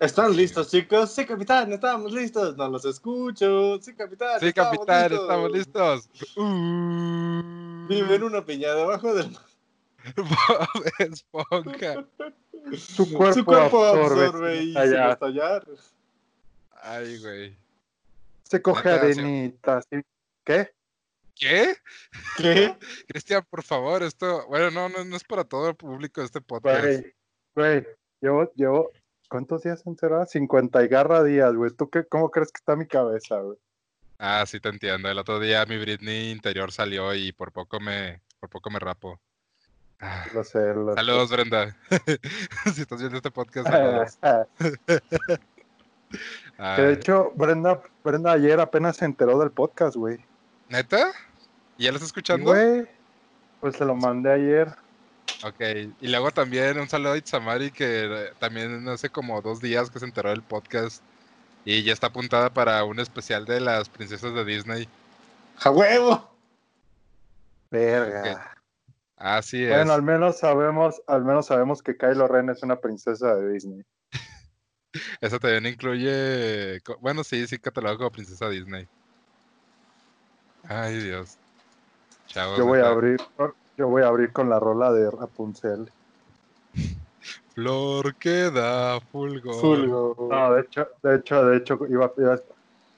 ¿Están listos, chicos? Sí, capitán, estamos listos. No los escucho. Sí, capitán. Sí, estamos capitán, listos. estamos listos. Uh, Vive en una piña debajo del mar. Bob Esponja. Su cuerpo, Su cuerpo absorbe, absorbe y estallar. estallar. Ay, güey. Se coge Una canción. arenita. ¿sí? ¿Qué? ¿Qué? ¿Qué? Cristian, por favor, esto. Bueno, no, no, no es para todo el público de este podcast. Güey, güey, llevo, llevo, ¿cuántos días encerrado? 50 y garra días, güey. ¿Tú qué, cómo crees que está mi cabeza, güey? Ah, sí, te entiendo. El otro día mi Britney interior salió y por poco me, por poco me rapo. Ah, Lo sé, lo sé. Saludos, Brenda. si estás viendo este podcast, saludos. que de hecho, Brenda, Brenda ayer apenas se enteró del podcast, güey. ¿Neta? ¿Y ya lo estás Sí, escuchando? Güey, pues se lo mandé ayer. Ok, y luego también un saludo a Itzamari que eh, también hace como dos días que se enteró del podcast y ya está apuntada para un especial de las princesas de Disney. ¡A huevo! Verga. Así es. Bueno, al menos sabemos, al menos sabemos que Kylo Ren es una princesa de Disney. Eso también incluye, bueno, sí, sí catalogo como princesa Disney. Ay, Dios. Chavos, Yo voy a abrir, yo voy a abrir con la rola de Rapunzel. Flor que da fulgor. Fulgo. No, de hecho, de hecho, de hecho, iba, iba-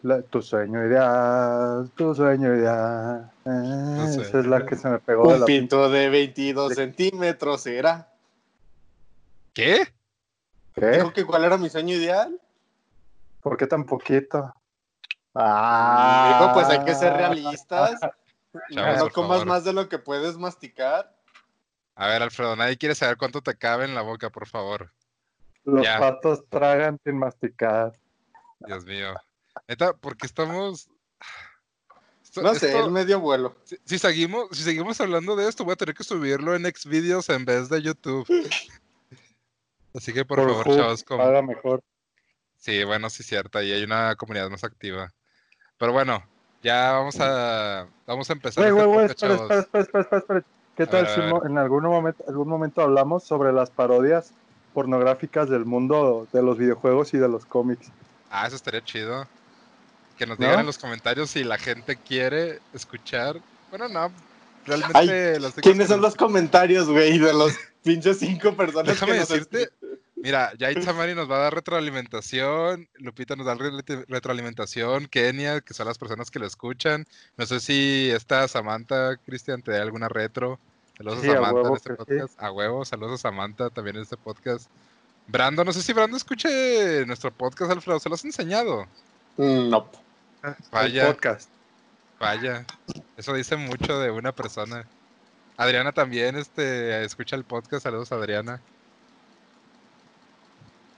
la- tu sueño ideal, tu sueño ideal. eh, esa sé. es la que se me pegó de Un la pito de 22 centímetros será. ¿Qué? ¿Qué? Dijo que cuál era mi sueño ideal. ¿Por qué tan poquito? Dijo, pues hay que ser realistas. Chavos, no comas favor. más de lo que puedes masticar. A ver, Alfredo, nadie quiere saber cuánto te cabe en la boca, por favor. Los Ya. patos tragan sin masticar. Dios mío. Neta, porque estamos. Esto- No sé, esto- el medio vuelo. si, si seguimos, si seguimos hablando de esto, voy a tener que subirlo en Xvideos en vez de YouTube. Así que por, favor, chavos, com- Paga mejor. Sí, bueno, sí es cierto, y hay una comunidad más activa. Pero bueno, ya vamos a vamos a empezar. Güey, güey, güey, podcast, espera, espera, espera, espera, espera, espera. ¿Qué tal si en algún momento, algún momento hablamos sobre las parodias pornográficas del mundo de los videojuegos y de los cómics? Ah, eso estaría chido. Que nos ¿No? digan en los comentarios si la gente quiere escuchar. Bueno, no, realmente Ay, ¿Quiénes son los comentarios, güey, de los pinches cinco personas Déjame que nos decirte? Mira, ya Itzamari nos va a dar retroalimentación, Lupita nos da re- retroalimentación, Kenia, que son las personas que lo escuchan. No sé si esta Samantha, Cristian, te da alguna retro. Saludos Sí, a a Samantha en huevo este que sí. podcast. A huevo, saludos a Samantha también en este podcast. Brando, no sé si Brando escuche nuestro podcast, Alfredo, ¿se lo has enseñado? Mm, No. El Vaya. podcast. Vaya, eso dice mucho de una persona. Adriana también este, escucha el podcast, saludos a Adriana.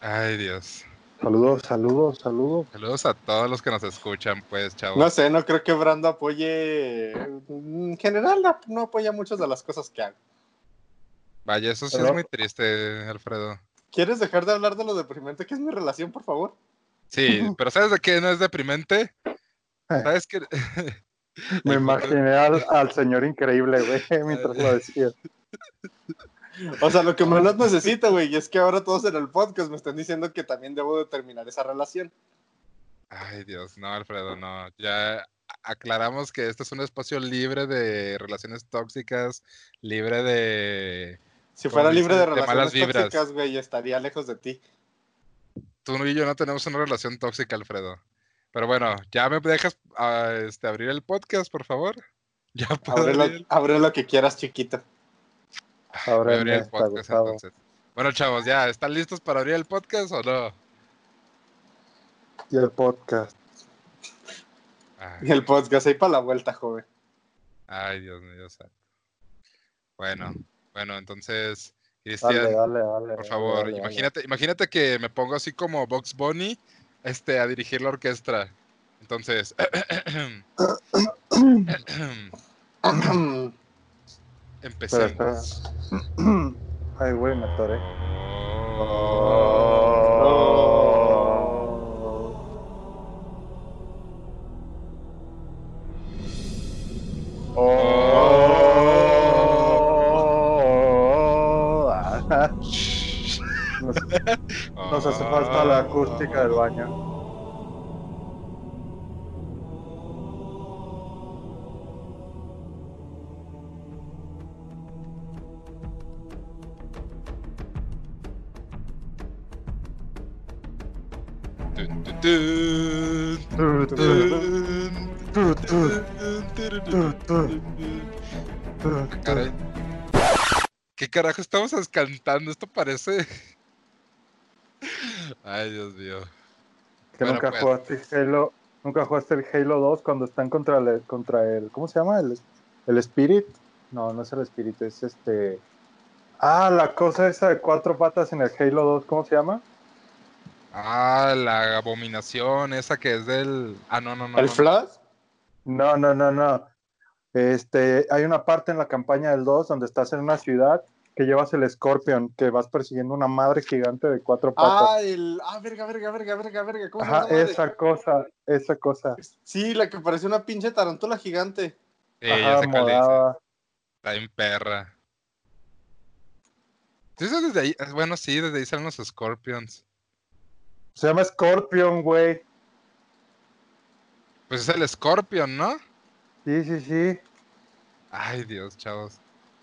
Ay Dios. Saludos, saludos, saludos. Saludos a todos los que nos escuchan, pues, chavos. No sé, no creo que Brando apoye. En general, no, apoya muchas de las cosas que hago. Vaya, eso sí Pero- es muy triste, Alfredo. ¿Quieres dejar de hablar de lo deprimente que es mi relación, por favor? Sí, pero ¿sabes de qué no es deprimente? ¿Sabes qué? Me imaginé al, al señor increíble, güey, mientras lo decía. O sea, lo que menos necesito, güey, y es que ahora todos en el podcast me están diciendo que también debo de terminar esa relación. Ay Dios, no, Alfredo, no. Ya aclaramos que este es un espacio libre de relaciones tóxicas, libre de... Si fuera libre de relaciones tóxicas, güey, estaría lejos de ti. Tú y yo no tenemos una relación tóxica, Alfredo. Pero bueno, ya me dejas ah, este, abrir el podcast, por favor. Ya puedo Abre lo, abrir el- abre lo que quieras, chiquito. Ahora voy a abrir el podcast entonces. Bueno, chavos, ¿ya están listos para abrir el podcast o no? Y el podcast. Ay, Y el podcast ahí para la vuelta, joven. ay, Dios mío, santo. Bueno, bueno, entonces, Dale, Cristian, dale, dale. por favor, dale, dale. imagínate, imagínate que me pongo así como Box Bunny, este, a dirigir la orquesta. Entonces, Espera. empecemos. Ay, güey, me atoré. Oh. Nos, nos hace falta la acústica del baño. Caray. ¿Qué carajo estamos cantando? Esto parece. Ay, Dios mío. Que Bueno, nunca pues. jugaste Halo, nunca jugaste el Halo 2 cuando están contra el, contra el, ¿cómo se llama? El, el Spirit. No, no es el Spirit, es este. Ah, la cosa esa de cuatro patas en el Halo 2, ¿cómo se llama? Ah, la abominación, esa que es del. Ah, no, no, no. ¿El no. Flash? No, no, no, no. Este, hay una parte en la campaña del 2 donde estás en una ciudad que llevas el Scorpion, que vas persiguiendo una madre gigante de cuatro patas. Ah, el. Ah, verga, verga, verga, verga, verga. ¿Cómo se Ajá, llama? esa madre? cosa, esa cosa. Sí, la que parece una pinche tarantula gigante. Sí, ya Ajá, sé cuál morada. Está bien perra. Sí, eso desde ahí. Bueno, sí, desde ahí salen los Scorpions. Se llama Scorpion, güey. Pues es el Scorpion, ¿no? Sí, sí, sí. Ay, Dios, chavos.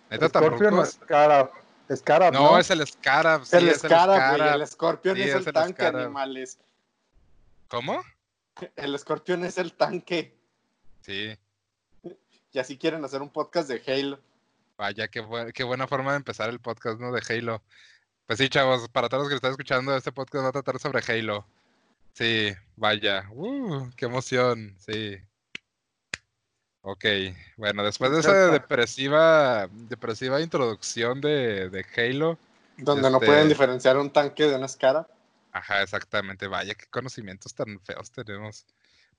¿Neta Scorpion o? Scarab. Scarab, No, ¿no? es el Scarab. sí, el es Scarab, güey. Scarab. El Scorpion Sí, es, es el el tanque, Scarab. animales. ¿Cómo? El Scorpion es el tanque. Sí. Y así quieren hacer un podcast de Halo. Vaya, qué, qué buena forma de empezar el podcast, ¿no? De Halo. Pues sí, chavos, para todos los que están escuchando, este podcast va a tratar sobre Halo. Sí, vaya. Uh, qué emoción, sí. Ok, bueno, después de esa depresiva, depresiva introducción de, de Halo, Donde no Este- pueden diferenciar un tanque de una Scarab. ajá, exactamente, vaya, qué conocimientos tan feos tenemos.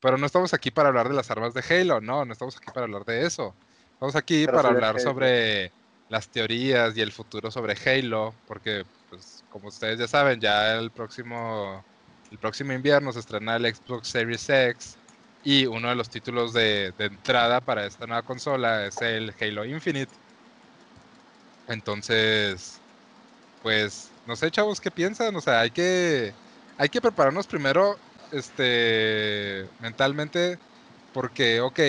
Pero no estamos aquí para hablar de las armas de Halo, no, no estamos aquí para hablar de eso. Estamos aquí Pero para hablar sobre las teorías y el futuro sobre Halo, porque, pues, como ustedes ya saben, ya el próximo, el próximo invierno se estrena el Xbox Series X y uno de los títulos de, entrada para esta nueva consola es el Halo Infinite. Entonces, pues, no sé, chavos, ¿qué piensan? O sea, hay que, hay que prepararnos primero, este, mentalmente, porque, ok,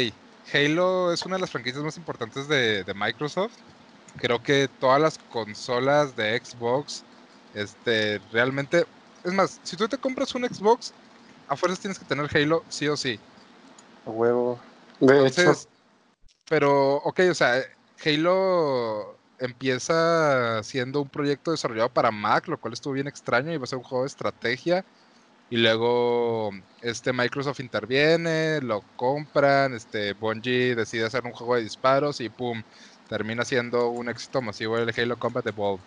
Halo es una de las franquicias más importantes de, de Microsoft. Creo que todas las consolas de Xbox, este, realmente, es más, si tú te compras un Xbox, a fuerzas tienes que tener Halo, sí o sí. A huevo. De Entonces, pero, ok, o sea, Halo empieza siendo un proyecto desarrollado para Mac, lo cual estuvo bien extraño y va a ser un juego de estrategia. Y luego, este Microsoft interviene, lo compran, este Bungie decide hacer un juego de disparos y pum, termina siendo un éxito masivo el Halo Combat Evolved.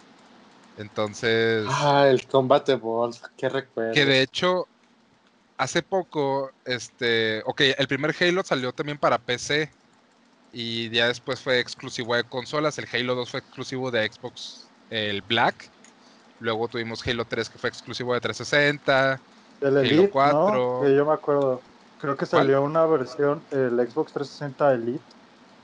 Entonces, Ah, el Combat Evolved. Qué recuerdo. que de hecho, hace poco, este, ok, el primer Halo salió también para PC y ya después fue exclusivo de consolas. El Halo 2 fue exclusivo de Xbox, el Black. Luego tuvimos Halo 3 que fue exclusivo de 360. El Halo Elite, 4. ¿no? Que yo me acuerdo. Creo que ¿Cuál? salió una versión, el Xbox 360 Elite,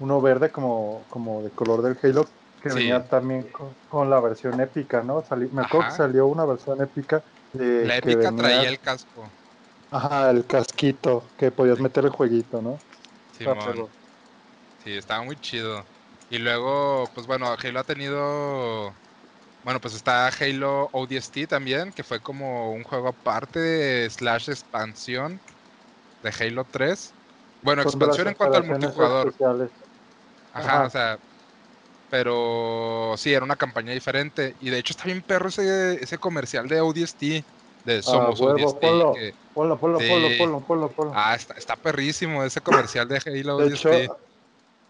uno verde como, como de color del Halo, que Sí. venía también con, con la versión épica, ¿no? Sali- me acuerdo Ajá. que salió una versión épica de La épica venía- traía el casco. Ajá, el casquito, que podías meter el jueguito, ¿no? Simón. perro. Sí, estaba muy chido. Y luego, pues bueno, Halo ha tenido. Bueno, pues está Halo ODST también, que fue como un juego aparte, slash expansión de Halo 3. Bueno, expansión en cuanto al multijugador. especiales. Ajá, Ajá. o sea. Pero sí, era una campaña diferente. Y de hecho está bien perro ese, ese comercial de ODST. De Somos Ah, huevo, ODST. ponlo. que- Ponlo, ponlo, Sí. ponlo, ponlo, ponlo, ponlo. ah, está, está perrísimo ese comercial de Halo de ODST. hecho,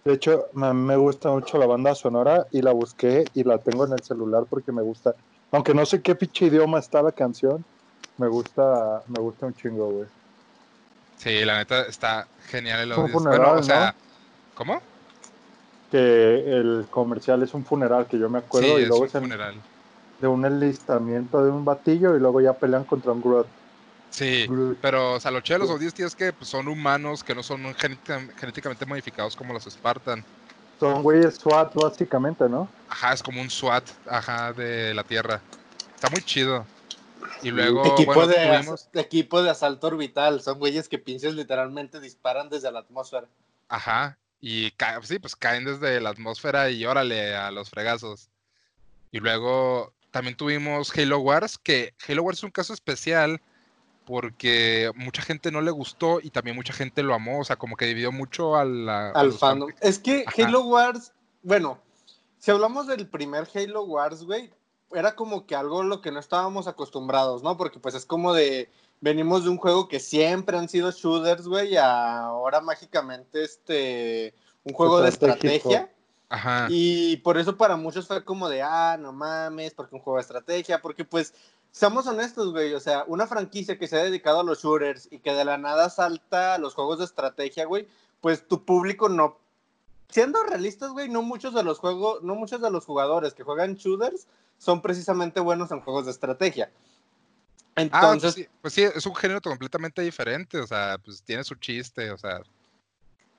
de hecho, me, me gusta mucho la banda sonora y la busqué y la tengo en el celular porque me gusta. Aunque no sé qué pinche idioma está la canción, me gusta, me gusta un chingo, güey. Sí, la neta está genial el funeral, Bueno, o ¿no? sea, ¿cómo? Que el comercial es un funeral, que yo me acuerdo, sí, y es luego un es en- funeral. de un enlistamiento de un batillo y luego ya pelean contra un Groot. Sí, Groot. pero o sea, lo chido de los ODST es que pues, son humanos que no son genética- genéticamente modificados como los Spartan. Son güeyes SWAT, básicamente, ¿no? Ajá, es como un SWAT, ajá, de la Tierra. Está muy chido. Y luego, equipo, bueno, de, tuvimos- equipo de asalto orbital. Son güeyes que pinches literalmente disparan desde la atmósfera. Ajá. Y sí, pues caen desde la atmósfera y órale a los fregazos. Y luego también tuvimos Halo Wars, que Halo Wars es un caso especial porque mucha gente no le gustó y también mucha gente lo amó. O sea, como que dividió mucho a la, a Al los fandom. Es que Ajá. Halo Wars, bueno, si hablamos del primer Halo Wars, güey, era como que algo a lo que no estábamos acostumbrados, ¿no? Porque pues es como de, venimos de un juego que siempre han sido shooters, güey, y ahora mágicamente este, un juego de estrategia. Ajá. Y por eso para muchos fue como de, ah, no mames, porque un juego de estrategia, porque pues, seamos honestos, güey, o sea, una franquicia que se ha dedicado a los shooters y que de la nada salta a los juegos de estrategia, güey, pues tu público no, siendo realistas, güey, no muchos de los juegos, no muchos de los jugadores que juegan shooters son precisamente buenos en juegos de estrategia. Ah, Entonces, pues sí, pues sí, es un género completamente diferente. O sea, pues tiene su chiste. O sea,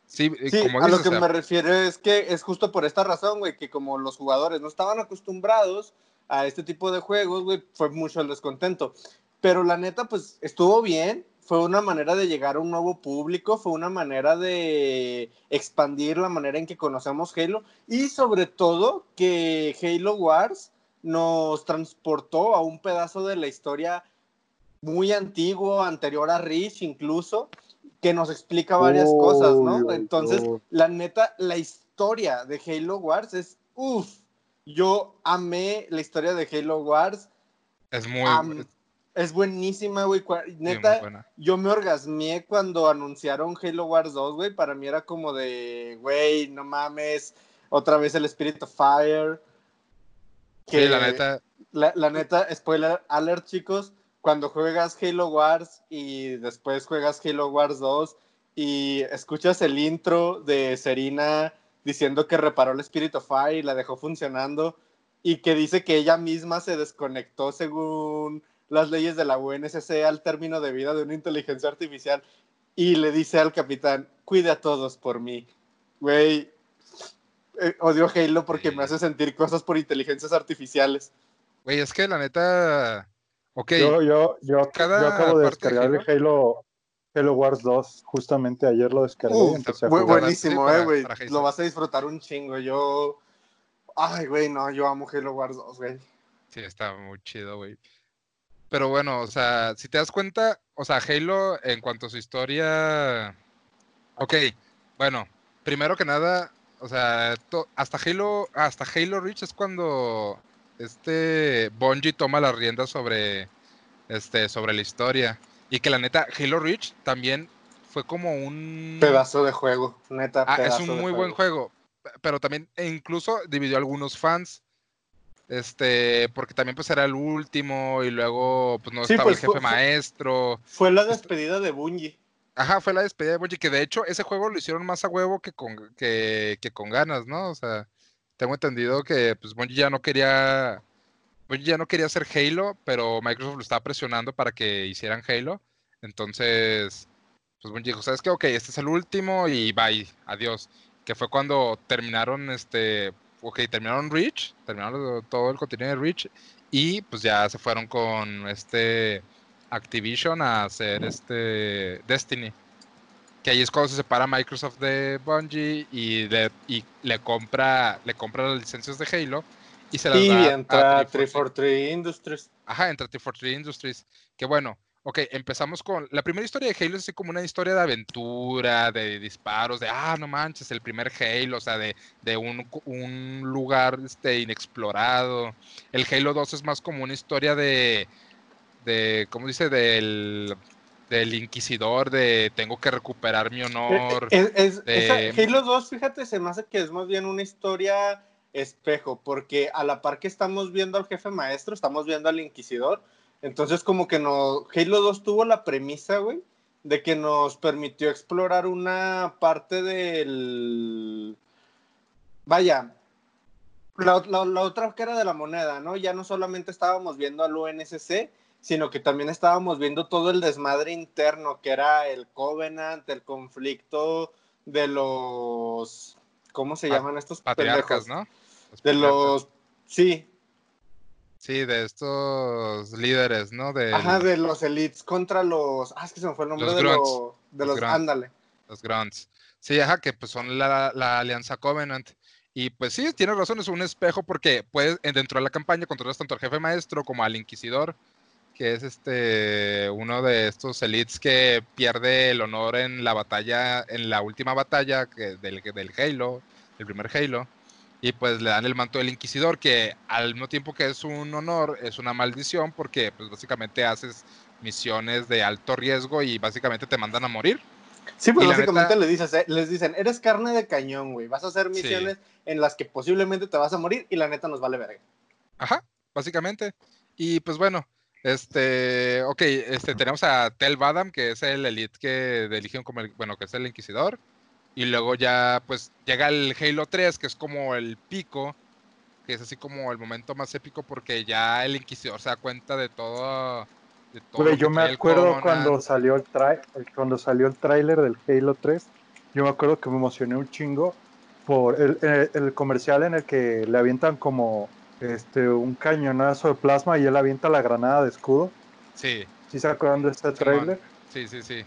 sí, como a lo que o sea, me refiero es que es justo por esta razón, güey, que como los jugadores no estaban acostumbrados a este tipo de juegos, güey, fue mucho el descontento. Pero la neta, pues estuvo bien, fue una manera de llegar a un nuevo público, fue una manera de expandir la manera en que conocemos Halo y sobre todo que Halo Wars nos transportó a un pedazo de la historia muy antiguo, anterior a Reach incluso, que nos explica varias Uy, cosas, ¿no? Entonces, la neta, la historia de Halo Wars es, uff, yo amé la historia de Halo Wars, es muy, am- es buenísima, güey, neta, buena. yo me orgasmié cuando anunciaron Halo Wars 2, güey. Para mí era como de, güey, no mames, otra vez el Spirit of Fire. Sí, la neta, La, la neta, spoiler alert, chicos. Cuando juegas Halo Wars y después juegas Halo Wars 2 y escuchas el intro de Serena diciendo que reparó el Spirit of Fire y la dejó funcionando y que dice que ella misma se desconectó según las leyes de la UNSC al término de vida de una inteligencia artificial y le dice al capitán, cuide a todos por mí. Güey, eh, odio Halo porque Sí. me hace sentir cosas por inteligencias artificiales. güey, es que la neta, ok, Yo, yo, yo, Cada yo acabo de descargar el Halo, Halo Wars 2, justamente ayer lo descargué Uh, y empecé a bu- jugar. buenísimo, Sí, para- eh, güey. Lo vas a disfrutar un chingo. Yo. Ay, güey, no, yo amo Halo Wars 2, güey. sí, está muy chido, güey. Pero bueno, o sea, si te das cuenta, o sea, Halo en cuanto a su historia, ok, bueno, primero que nada, o sea, to- hasta Halo, hasta Halo Reach es cuando este Bungie toma las riendas sobre, este, sobre la historia y que la neta Halo Reach también fue como un Pedazo de juego, neta. Ah, es un muy buen juego, pe- pero también e incluso dividió a algunos fans. Este, porque también pues era el último y luego pues no Sí, estaba pues, el jefe fue- maestro. Fue la despedida de Bungie. Ajá, fue la despedida de Bungie, que de hecho ese juego lo hicieron más a huevo que con, que, que con ganas, ¿no? O sea, tengo entendido que pues Bungie ya no quería, ya no quería hacer Halo, pero Microsoft lo estaba presionando para que hicieran Halo. Entonces, pues Bungie dijo, ¿sabes qué? Ok, este es el último y bye, adiós. Que fue cuando terminaron este, ok, terminaron Reach, terminaron todo el contenido de Reach y pues ya se fueron con este Activision a hacer este Destiny. Que ahí es cuando se separa Microsoft de Bungie y, le- y le compra le compra las licencias de Halo y se las Y da entra a 343. 343 Industries. Ajá, entre 343 Industries. Que bueno, ok, empezamos con. La primera historia de Halo es así como una historia de aventura, de disparos, de ah, no manches, el primer Halo, o sea, de, de un, un lugar este, inexplorado. El Halo 2 es más como una historia de. de ¿Cómo dice? Del. Del inquisidor, de tengo que recuperar mi honor. Eh, Es, es- de- esa- Halo 2, fíjate, se me hace que es más bien una historia espejo, porque a la par que estamos viendo al jefe maestro, estamos viendo al inquisidor. Entonces, como que no. Halo 2 tuvo la premisa, güey, de que nos permitió explorar una parte del. Vaya. La, la- la otra cara de la moneda, ¿no? Ya no solamente estábamos viendo al UNSC, sino que también estábamos viendo todo el desmadre interno, que era el Covenant, el conflicto de los. ¿Cómo se llaman estos Patriarcas, pendejos? ¿no? De patriarcas. los. Sí. Sí, de estos líderes, ¿no? De Ajá, de los elites contra los. Ah, es que se me fue el nombre Los de, grunts. lo- de Los los. grunts. Ándale. los Grunts. Sí, ajá, que pues son la, la alianza Covenant. Y pues sí, tienes razón, es un espejo porque puedes, en- dentro de la campaña, controlas tanto al jefe maestro como al inquisidor, que es este uno de estos elites que pierde el honor en la batalla, en la última batalla que, del, del Halo, el primer Halo. Y pues le dan el manto del inquisidor, que al mismo tiempo que es un honor, es una maldición, porque pues básicamente haces misiones de alto riesgo y básicamente te mandan a morir. Sí, pues Y básicamente neta- les, dices, eh, les dicen, eres carne de cañón, güey. Vas a hacer Sí. misiones en las que posiblemente te vas a morir y la neta nos vale verga. Ajá, básicamente. Y pues bueno, este, ok, este, tenemos a Tel Badam, que es el elite que eligieron como el, bueno, que es el inquisidor. Y luego ya, pues, llega el Halo 3, que es como el pico, que es así como el momento más épico porque ya el inquisidor se da cuenta de todo. De todo yo me acuerdo cuando salió el tra- cuando salió el tráiler del Halo 3, yo me acuerdo que me emocioné un chingo por el, el- el comercial en el que le avientan como este un cañonazo de plasma y él avienta la granada de escudo. Sí, ¿Sí se acuerdan de este tráiler? sí, sí, sí.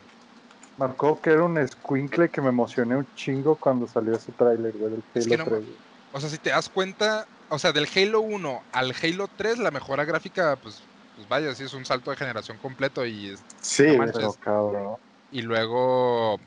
Marcó que era un squinkle que me emocioné un chingo cuando salió ese tráiler, güey, del Halo Es que no 3. güey. O sea, si te das cuenta, o sea, del Halo 1 al Halo 3, la mejora gráfica, pues, pues vaya, sí es un salto de generación completo y es- Sí, No. Pero cabrón. y luego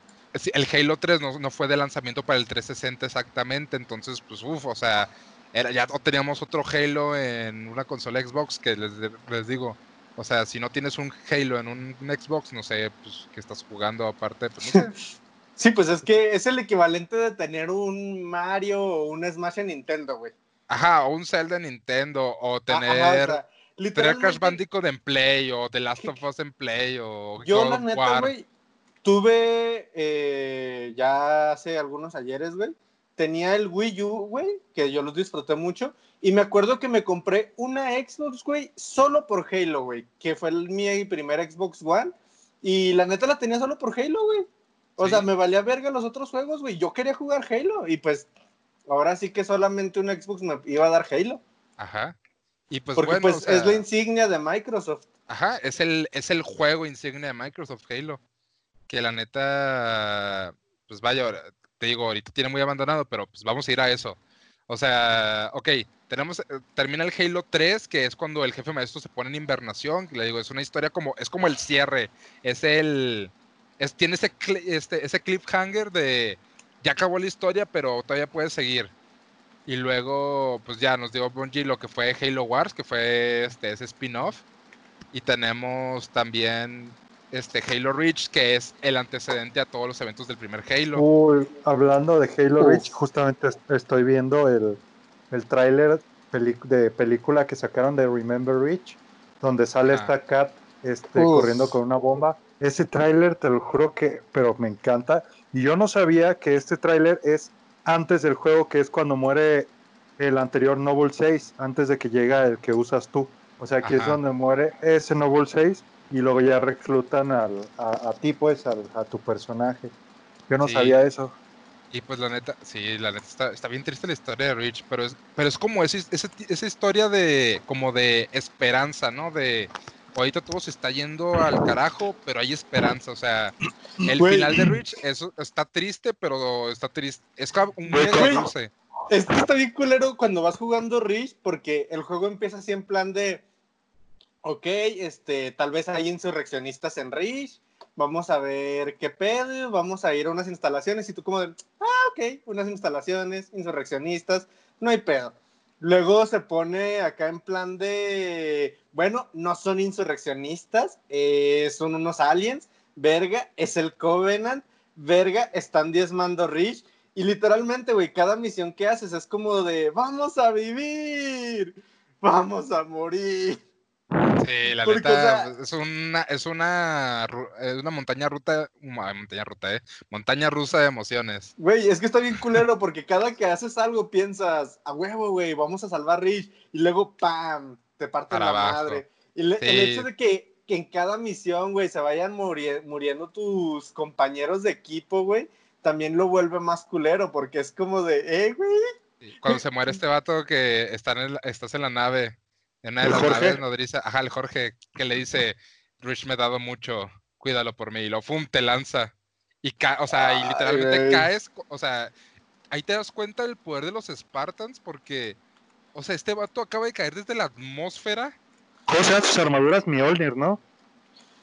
el Halo 3 no, no fue de lanzamiento para el 360 exactamente, entonces pues uff, o sea, era, ya teníamos otro Halo en una consola Xbox que les, les digo, o sea, si no tienes un Halo en un, Xbox, no sé, pues que estás jugando aparte, pues no sé. Sí, pues es que es el equivalente de tener un Mario o un Smash en Nintendo, güey. Ajá, o un Zelda en Nintendo, o tener, ajá, o sea, tener Crash Bandicoot en Play, o The Last of Us en Play, o Yo, God la neta, güey, tuve eh, ya hace algunos ayeres, güey. Tenía el Wii U, güey, que yo los disfruté mucho. Y me acuerdo que me compré una Xbox, güey, solo por Halo, güey, que fue el, mi primer Xbox One. Y la neta la tenía solo por Halo, güey. O Sí. sea, me valía verga los otros juegos, güey. Yo quería jugar Halo. Y pues, ahora sí que solamente un Xbox me iba a dar Halo. Ajá. Y pues porque bueno, pues o sea, es la insignia de Microsoft. Ajá, es el, es el juego insignia de Microsoft Halo. Que la neta, pues vaya, ahora- te digo, ahorita tiene muy abandonado, pero pues vamos a ir a eso. O sea, ok, tenemos, eh, termina el Halo 3, que es cuando el jefe maestro se pone en invernación. Le digo, es una historia como, es como el cierre, es el, es, tiene ese, este, ese cliffhanger de, ya acabó la historia, pero todavía puede seguir. Y luego, pues ya nos dio Bungie lo que fue Halo Wars, que fue este, ese spin-off. Y tenemos también este Halo Reach, que es el antecedente a todos los eventos del primer Halo. Uy, hablando de Halo Uf. Reach, justamente est- estoy viendo el, el tráiler de película que sacaron de Remember Reach, donde sale Ajá. esta cat este, Uf. corriendo con una bomba. Ese tráiler, te lo juro que, pero me encanta. Y yo no sabía que este tráiler es antes del juego, que es cuando muere el anterior Noble 6, antes de que llega el que usas tú. O sea, aquí es Ajá. donde muere ese Noble 6 y luego ya reclutan al, a, a ti, pues, al- a tu personaje. Yo no Sí. sabía eso. Y pues la neta, sí, la neta está, está bien triste la historia de Reach, pero es, pero es como ese, ese- esa historia de, como de esperanza, ¿no? De ahorita todo se está yendo al carajo, pero hay esperanza, o sea, el final de Reach eso está triste, pero está triste, es un dulce. Esto está bien culero cuando vas jugando Reach porque el juego empieza así en plan de, ok, este, tal vez hay insurreccionistas en Reach, vamos a ver qué pedo, vamos a ir a unas instalaciones y tú como de, ah, ok, unas instalaciones, insurreccionistas, no hay pedo. Luego se pone acá en plan de, bueno, no son insurreccionistas, eh, son unos aliens, verga, es el Covenant, verga, están diezmando Reach. Y literalmente, güey, cada misión que haces es como de, vamos a vivir, vamos a morir. Sí, la Porque, o neta, sea- es una, es una, es una montaña ruta, ma- montaña ruta, eh, montaña rusa de emociones. Güey, es que está bien culero porque cada que haces algo piensas, a huevo, güey, vamos a salvar Rich. Y luego, ¡pam! Te parten Para la abajo. madre. Y le- el hecho de que, que en cada misión, güey, se vayan muri- muriendo tus compañeros de equipo, güey, también lo vuelve más culero porque es como de, eh, güey. Cuando se muere este vato que está en el- estás en la nave En una de ¿El las Jorge? naves nodriza, ajá, el Jorge, que le dice, Rich me ha dado mucho, cuídalo por mí, y lo fum, te lanza. Y ca o sea, y Ay, literalmente caes, o sea, ahí te das cuenta del poder de los Spartans, porque, o sea, este vato acaba de caer desde la atmósfera. ¿Cómo se llaman sus armaduras? Mjolnir, ¿no?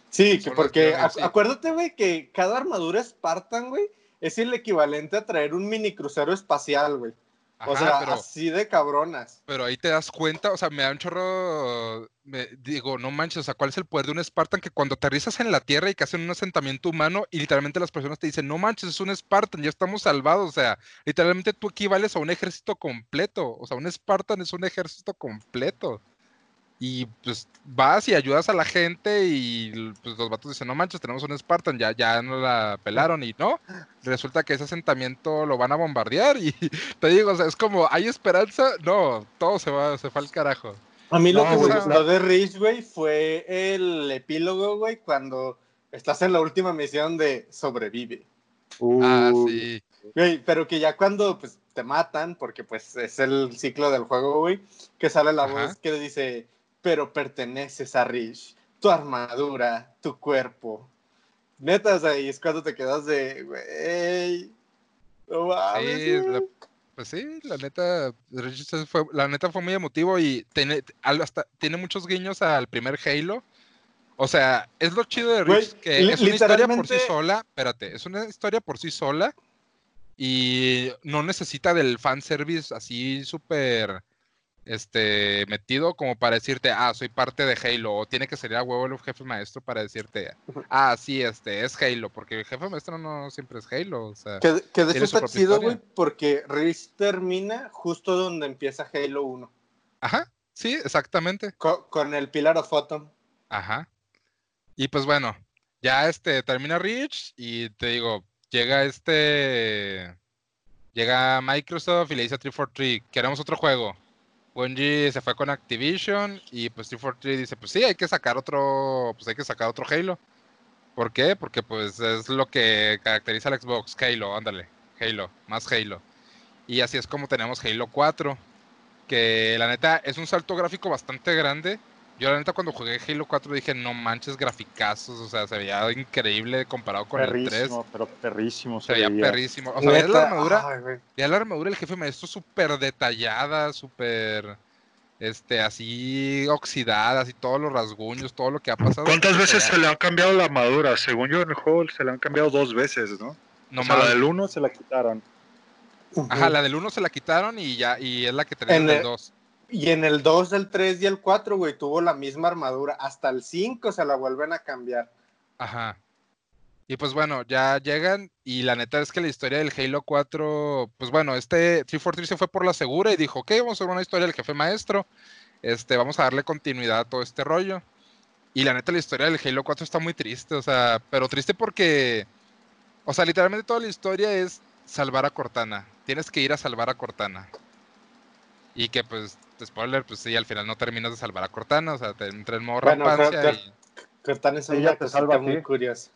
Sí, que Son porque Mjolnir, ac- sí. acuérdate, güey, que cada armadura Spartan, güey, es el equivalente a traer un mini crucero espacial, güey. Ajá, O sea, pero, así de cabronas. pero ahí te das cuenta, o sea, me da un chorro, me digo, no manches, o sea, ¿cuál es el poder de un Spartan que cuando aterrizas en la Tierra y que hacen un asentamiento humano y literalmente las personas te dicen, no manches, es un Spartan, ya estamos salvados, o sea, literalmente tú equivales a un ejército completo, o sea, un Spartan es un ejército completo. Y pues vas y ayudas a la gente y pues los vatos dicen, no manches, tenemos un Spartan, ya, ya no la pelaron y no, resulta que ese asentamiento lo van a bombardear y te digo, o sea, es como, ¿hay esperanza? No, todo se va, se fue al carajo. A mí lo No, que me gustó de Rich, güey, fue el epílogo, güey, cuando estás en la última misión de sobrevive. Ah, Uy. sí. Güey, pero que ya cuando pues te matan, porque pues es el ciclo del juego, güey, que sale la Ajá. voz que dice, pero perteneces a Rich, tu armadura, tu cuerpo. Neta, o sea, y es cuando te quedas de, güey, no mames, Sí, güey". la- pues sí, la neta, Rich fue, la neta fue muy emotivo y tiene, hasta, tiene muchos guiños al primer Halo. O sea, es lo chido de Rich, que es una historia por sí sola, espérate, es una historia por sí sola y no necesita del fanservice así súper este, metido como para decirte, ah, soy parte de Halo, o tiene que salir a huevo el jefe maestro para decirte, ah, sí, este, es Halo, porque el jefe maestro no siempre es Halo, o sea... Que, que de hecho está chido, güey, porque Rich termina justo donde empieza Halo 1, Ajá, sí, exactamente. co- con, el Pilar of Photon. Ajá. Y pues bueno, ya este termina Rich y te digo, llega este llega Microsoft y le dice a 343, queremos otro juego. Bungie se fue con Activision y pues 343 dice, pues sí, hay que sacar otro, pues hay que sacar otro Halo. ¿Por qué? Porque pues es lo que caracteriza al Xbox, Halo, ándale, Halo, más Halo. Y así es como tenemos Halo 4, que la neta es un salto gráfico bastante grande. Yo la neta cuando jugué Halo 4 dije, no manches graficazos, o sea, se veía increíble comparado con el 3. perrísimo, pero perrísimo. Se veía veía. perrísimo. O sea, veías la armadura, veías la armadura del jefe maestro súper detallada, súper, este, así oxidada, así todos los rasguños, todo lo que ha pasado. ¿Cuántas se veces veía- se le han cambiado la armadura? Según yo en el juego se le han cambiado dos veces, ¿no? No o sea, la del 1 se la quitaron. Ajá, la del 1 se la quitaron y ya, y es la que tenía En el- 2. Y en el 2, el 3 y el 4, güey, tuvo la misma armadura. Hasta el 5 se la vuelven a cambiar. Ajá. Y pues bueno, ya llegan y la neta es que la historia del Halo 4, pues bueno, este 343 se fue por la segura y dijo, ok, vamos a hacer una historia del jefe maestro, este, vamos a darle continuidad a todo este rollo. Y la neta la historia del Halo 4 está muy triste, o sea, pero triste porque, o sea, literalmente toda la historia es salvar a Cortana. Tienes que ir a salvar a Cortana. Y que pues, spoiler, pues sí, al final no terminas de salvar a Cortana, o sea, te entra en modo Bueno, rampancia y... Cortana es una te salva a muy curiosa.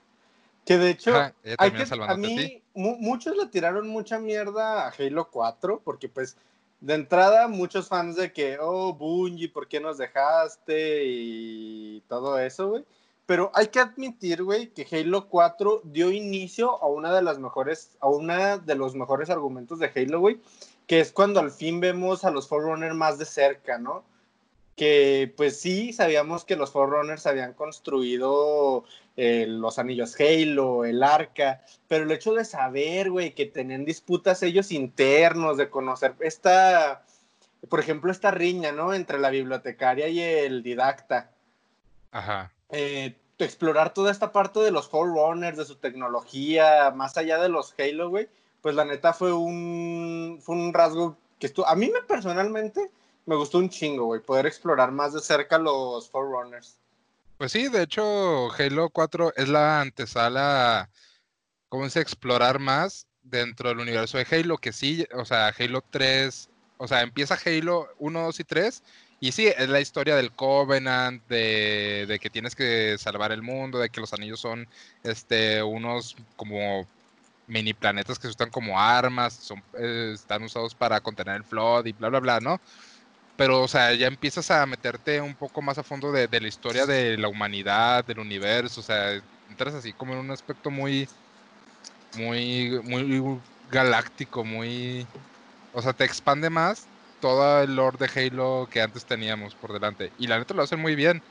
Que de hecho, Ajá, hay que, a a mí, mu- muchos le tiraron mucha mierda a Halo 4, porque pues de entrada muchos fans de que, oh, Bungie, ¿por qué nos dejaste? Y todo eso, güey. Pero hay que admitir, güey, que Halo 4 dio inicio a una de las mejores, a una de los mejores argumentos de Halo, güey, que es cuando al fin vemos a los Forerunner más de cerca, ¿no? Que pues sí, sabíamos que los Forerunners habían construido eh, los anillos Halo, el arca, pero el hecho de saber, güey, que tenían disputas ellos internos, de conocer esta, por ejemplo, esta riña, ¿no? Entre la bibliotecaria y el didacta. Ajá. Eh, explorar toda esta parte de los Forerunners, de su tecnología, más allá de los Halo, güey, pues la neta fue un, fue un rasgo que estuvo, a mí me personalmente me gustó un chingo, güey, poder explorar más de cerca los Forerunners. Pues sí, de hecho, Halo 4 es la antesala, ¿cómo se explorar más dentro del universo de Halo? Que sí, o sea, Halo 3, o sea, empieza Halo 1, 2 y 3, y sí, es la historia del Covenant, de, de que tienes que salvar el mundo, de que los anillos son este, unos como mini planetas que se usan como armas, son, eh, están usados para contener el flood y bla, bla, bla, ¿no? pero, o sea, ya empiezas a meterte un poco más a fondo de, de la historia de la humanidad, del universo, o sea, entras así como en un aspecto muy, muy, muy galáctico, muy, o sea, te expande más todo el lore de Halo que antes teníamos por delante. Y la neta lo hacen muy bien.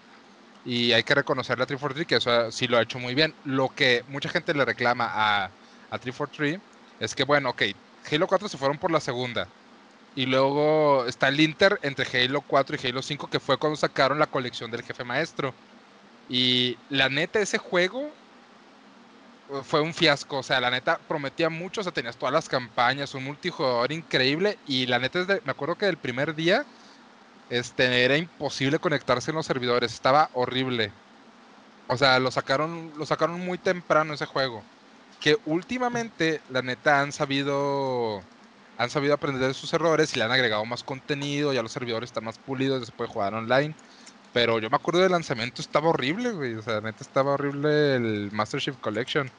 Y hay que reconocerle a 343 que eso sí lo ha hecho muy bien. Lo que mucha gente le reclama a, a 343 es que, bueno, ok, Halo 4 se fueron por la segunda. Y luego está el Inter entre Halo 4 y Halo 5, que fue cuando sacaron la colección del jefe maestro. Y la neta, ese juego fue un fiasco. O sea, la neta prometía mucho. O sea, tenías todas las campañas, un multijugador increíble. Y la neta, es de, me acuerdo que el primer día este, era imposible conectarse en los servidores. Estaba horrible. O sea, lo sacaron, lo sacaron muy temprano ese juego. Que últimamente, la neta, han sabido. Han sabido aprender de sus errores y le han agregado más contenido. Ya los servidores están más pulidos, se puede jugar online. Pero yo me acuerdo del lanzamiento, estaba horrible, güey. O sea, neta estaba horrible el Master Chief Collection.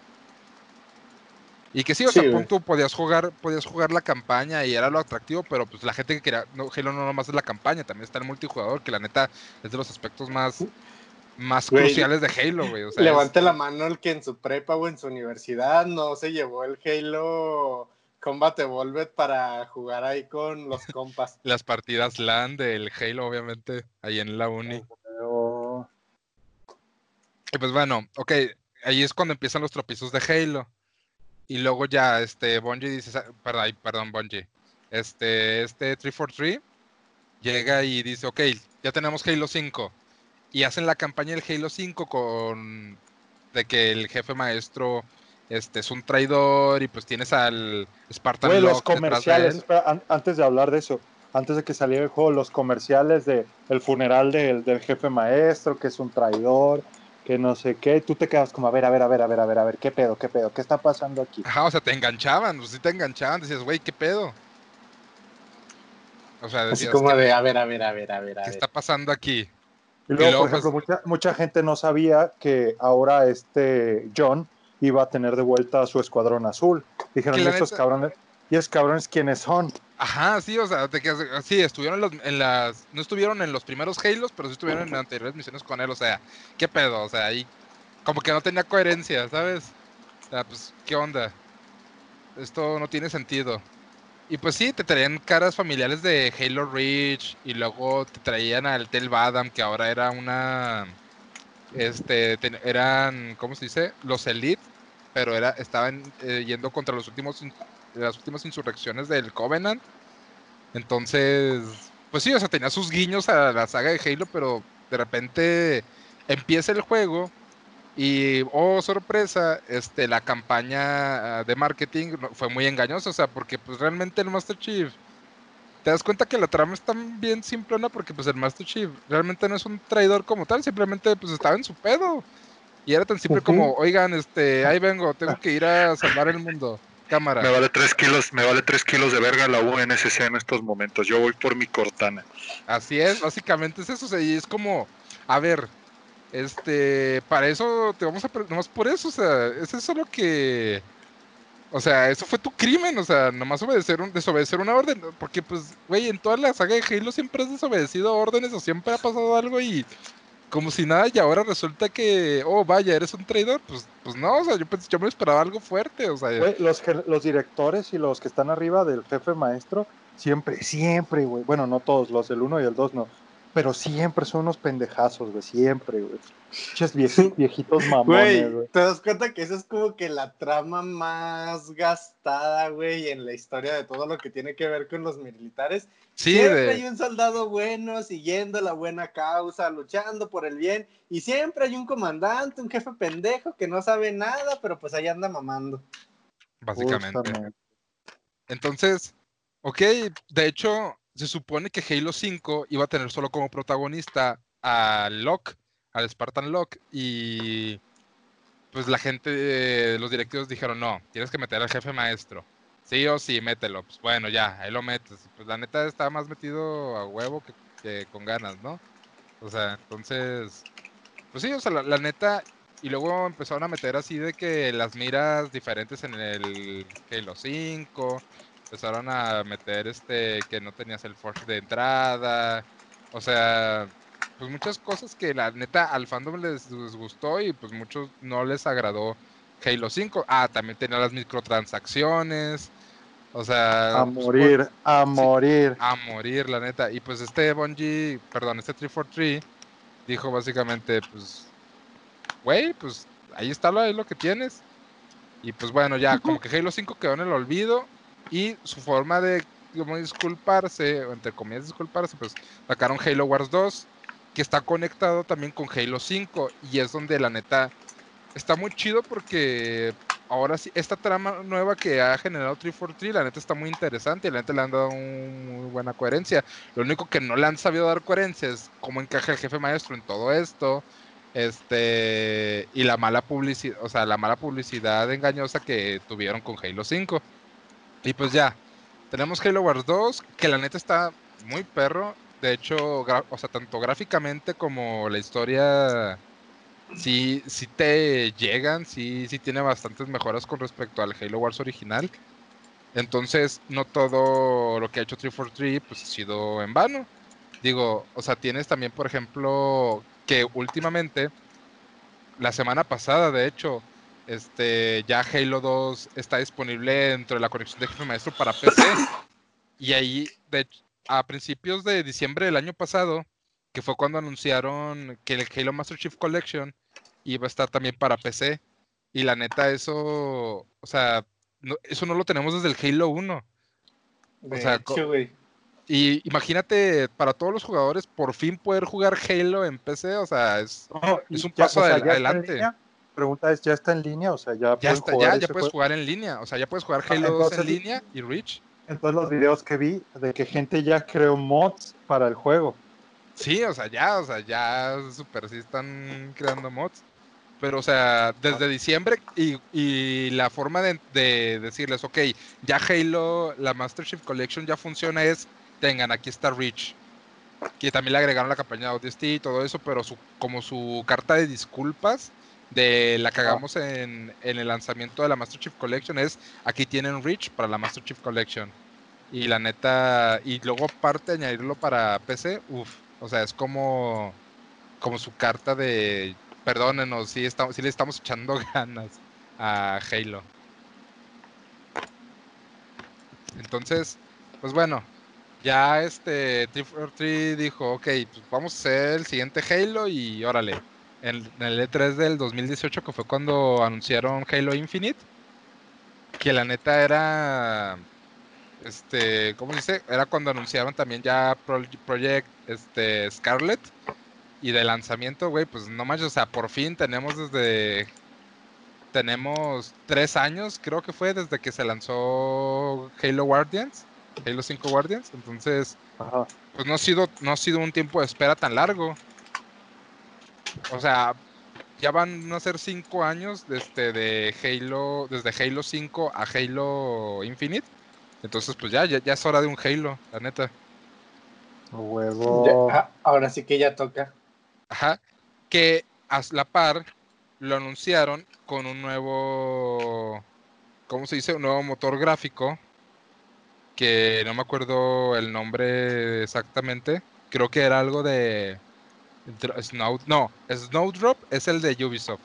Y que sí, o sea, punto, podías jugar, podías jugar la campaña y era lo atractivo, pero pues la gente que quería, no, Halo no nomás es la campaña, también está el multijugador, que la neta es de los aspectos más, más Güey, cruciales de Halo, güey. O sea, es- Levante la mano el que en su prepa o en su universidad no se llevó el Halo Combat Evolved para jugar ahí con los compas. las partidas LAN del Halo, obviamente, ahí en la uni. Pero- Y pues bueno, ok, ahí es cuando empiezan los tropiezos de Halo. Y luego ya, este, Bungie dice, perdón, perdón, Bungie. Este, este 343 llega y dice, ok, ya tenemos Halo 5. Y hacen la campaña del Halo 5 con de que el jefe maestro este, es un traidor y pues tienes al Spartan Güey, los de comerciales, él. espera, an- antes de hablar de eso, antes de que saliera el juego, los comerciales de el funeral del, del jefe maestro, que es un traidor, que no sé qué, tú te quedas como, a ver, a ver, a ver, a ver, a ver, a ver, qué pedo, qué pedo, qué está pasando aquí. Ajá, o sea, te enganchaban, pues sí te enganchaban, decías, güey, ¿qué pedo? O sea, Así decías, como ¿qué, de, a ver, a ver, a ver, a ver, a qué ver. está pasando aquí? Y luego, luego, por ejemplo, mucha, mucha gente no sabía que ahora este John iba a tener de vuelta a su escuadrón azul. Dijeron, Que ¿y la estos neta- cabrones? ¿Y esos cabrones quiénes son? Ajá, sí, o sea, te quedas, sí, estuvieron en, los- en las, no estuvieron en los primeros Halos, pero sí estuvieron en anteriores misiones con él, o sea, ¿qué pedo? O sea, ahí como que no tenía coherencia, ¿sabes? O sea, pues, ¿qué onda? Esto no tiene sentido. Y pues sí, te traían caras familiares de Halo Reach y luego te traían al Tel Badam, que ahora era una, este, eran, ¿cómo se dice? Los Elite, pero era, estaban eh, yendo contra los últimos las últimas insurrecciones del Covenant. Entonces, pues sí, o sea, tenía sus guiños a la saga de Halo, pero de repente empieza el juego y, oh, sorpresa, este, la campaña ah, de marketing fue muy engañosa, o sea, porque pues realmente el Master Chief, te das cuenta que la trama es tan bien simplona porque pues el Master Chief realmente no es un traidor como tal, simplemente pues estaba en su pedo. Y era tan simple como, oigan, este, ahí vengo, tengo que ir a salvar el mundo. Cámara. Me vale 3 kilos, me vale tres kilos de verga la UNSC en estos momentos. Yo voy por mi Cortana. Así es, básicamente es eso, o sea, y es como, a ver, este, para eso te vamos a, nomás por eso, o sea, es eso lo que, o sea, eso fue tu crimen, o sea, nomás obedecer un, desobedecer una orden, porque pues, güey, en toda la saga de Halo siempre has desobedecido órdenes o siempre ha pasado algo y como si nada y ahora resulta que, oh, vaya, eres un traidor, pues, pues no, o sea, yo, yo me esperaba algo fuerte, o sea, los, los directores y los que están arriba del jefe maestro, siempre, siempre, güey. Bueno, no todos, los del 1 y el 2 no. Pero siempre son unos pendejazos, güey. Siempre, güey. Vie- viejitos mamones, Güey, güey. te das cuenta que esa es como que la trama más gastada, güey, en la historia de todo lo que tiene que ver con los militares. sí, siempre de- hay un soldado bueno siguiendo la buena causa, luchando por el bien, y siempre hay un comandante, un jefe pendejo que no sabe nada, pero pues ahí anda mamando. básicamente. Justamente. Entonces, ok, de hecho, se supone que Halo 5 iba a tener solo como protagonista a Locke, al Spartan Locke, y pues la gente, los directivos dijeron, no, tienes que meter al jefe maestro. Sí o sí, mételo. Pues bueno, ya, ahí lo metes. Pues la neta está más metido a huevo que, que con ganas, ¿no? O sea, entonces, pues sí, o sea, la, la neta, y luego empezaron a meter así de que las miras diferentes en el Halo 5, empezaron a meter este que no tenías el forge de entrada, o sea, pues muchas cosas que la neta al fandom les, les gustó y pues muchos no les agradó Halo 5. Ah, también tenía las microtransacciones. O sea, A pues, morir, a morir. a morir, la neta. Y pues este Bungie, perdón, este 343 dijo básicamente, pues, güey, pues ahí está lo, ahí lo que tienes. Y pues bueno, ya como que Halo 5 quedó en el olvido y su forma de como disculparse, entre comillas disculparse, pues sacaron Halo Wars 2, que está conectado también con Halo 5 y es donde la neta está muy chido porque ahora sí, esta trama nueva que ha generado 343, la neta está muy interesante y la neta le han dado un- muy buena coherencia. Lo único que no le han sabido dar coherencia es cómo encaja el jefe maestro en todo esto. Este, y la mala publicidad, o sea, la mala publicidad engañosa que tuvieron con Halo 5. Y pues ya, tenemos Halo Wars 2, que la neta está muy perro. De hecho, o sea, tanto gráficamente como la historia sí, sí te llegan, sí, sí tiene bastantes mejoras con respecto al Halo Wars original. Entonces, no todo lo que ha hecho 343 pues, ha sido en vano. Digo, o sea, tienes también, por ejemplo, que últimamente, la semana pasada, de hecho, este, ya Halo 2 está disponible dentro de la conexión de jefe maestro para PC. Y ahí, de a principios de diciembre del año pasado, que fue cuando anunciaron que el Halo Master Chief Collection iba a estar también para PC. Y la neta, eso, o sea, no- eso no lo tenemos desde el Halo 1. De sea, hecho. Y imagínate, para todos los jugadores, por fin poder jugar Halo en PC, o sea, es, No, es un ya- paso o sea, adel- ¿ya está en adelante. Pregunta es, ¿ya está en línea? O sea, ya, ya pueden está, jugar ya, ese ya puedes juego? jugar en línea, o sea, ya puedes jugar Ah, Halo 2 en línea y Reach. Entonces los videos que vi de que gente ya creó mods para el juego. Sí, o sea, ya, o sea, ya super sí están creando mods. Pero, o sea, desde diciembre y, y la forma de, de decirles, ok, ya Halo, la Master Chief Collection ya funciona es, tengan, aquí está Reach. Que también le agregaron la campaña de ODST y todo eso, pero su, como su carta de disculpas de la que hagamos en, en el lanzamiento de la Master Chief Collection es, aquí tienen Reach para la Master Chief Collection. Y la neta, y luego aparte añadirlo para PC, uff, o sea, es como, como su carta de, perdónenos, sí, estamos, sí le estamos echando ganas a Halo. Entonces, pues bueno, ya este 343 dijo, ok, pues vamos a hacer el siguiente Halo y órale. En, en el E3 del 2018, que fue cuando anunciaron Halo Infinite, que la neta era este, ¿cómo se dice? Era cuando anunciaron también ya Pro- Project este, Scarlet. Y de lanzamiento, güey, pues no manches, o sea, por fin tenemos desde. Tenemos tres años, creo que fue, desde que se lanzó Halo Guardians, Halo 5 Guardians. Entonces, Ajá. pues no ha sido, no ha sido un tiempo de espera tan largo. O sea, ya van a ser cinco años desde de Halo, desde Halo 5 a Halo Infinite. Entonces, pues ya, ya, ya es hora de un Halo, la neta. Huevo. Ya, ah, ahora sí que ya toca. Ajá. Que a la par lo anunciaron con un nuevo, ¿cómo se dice? Un nuevo motor gráfico. Que no me acuerdo el nombre exactamente. Creo que era algo de Snow, no, Snowdrop es el de Ubisoft.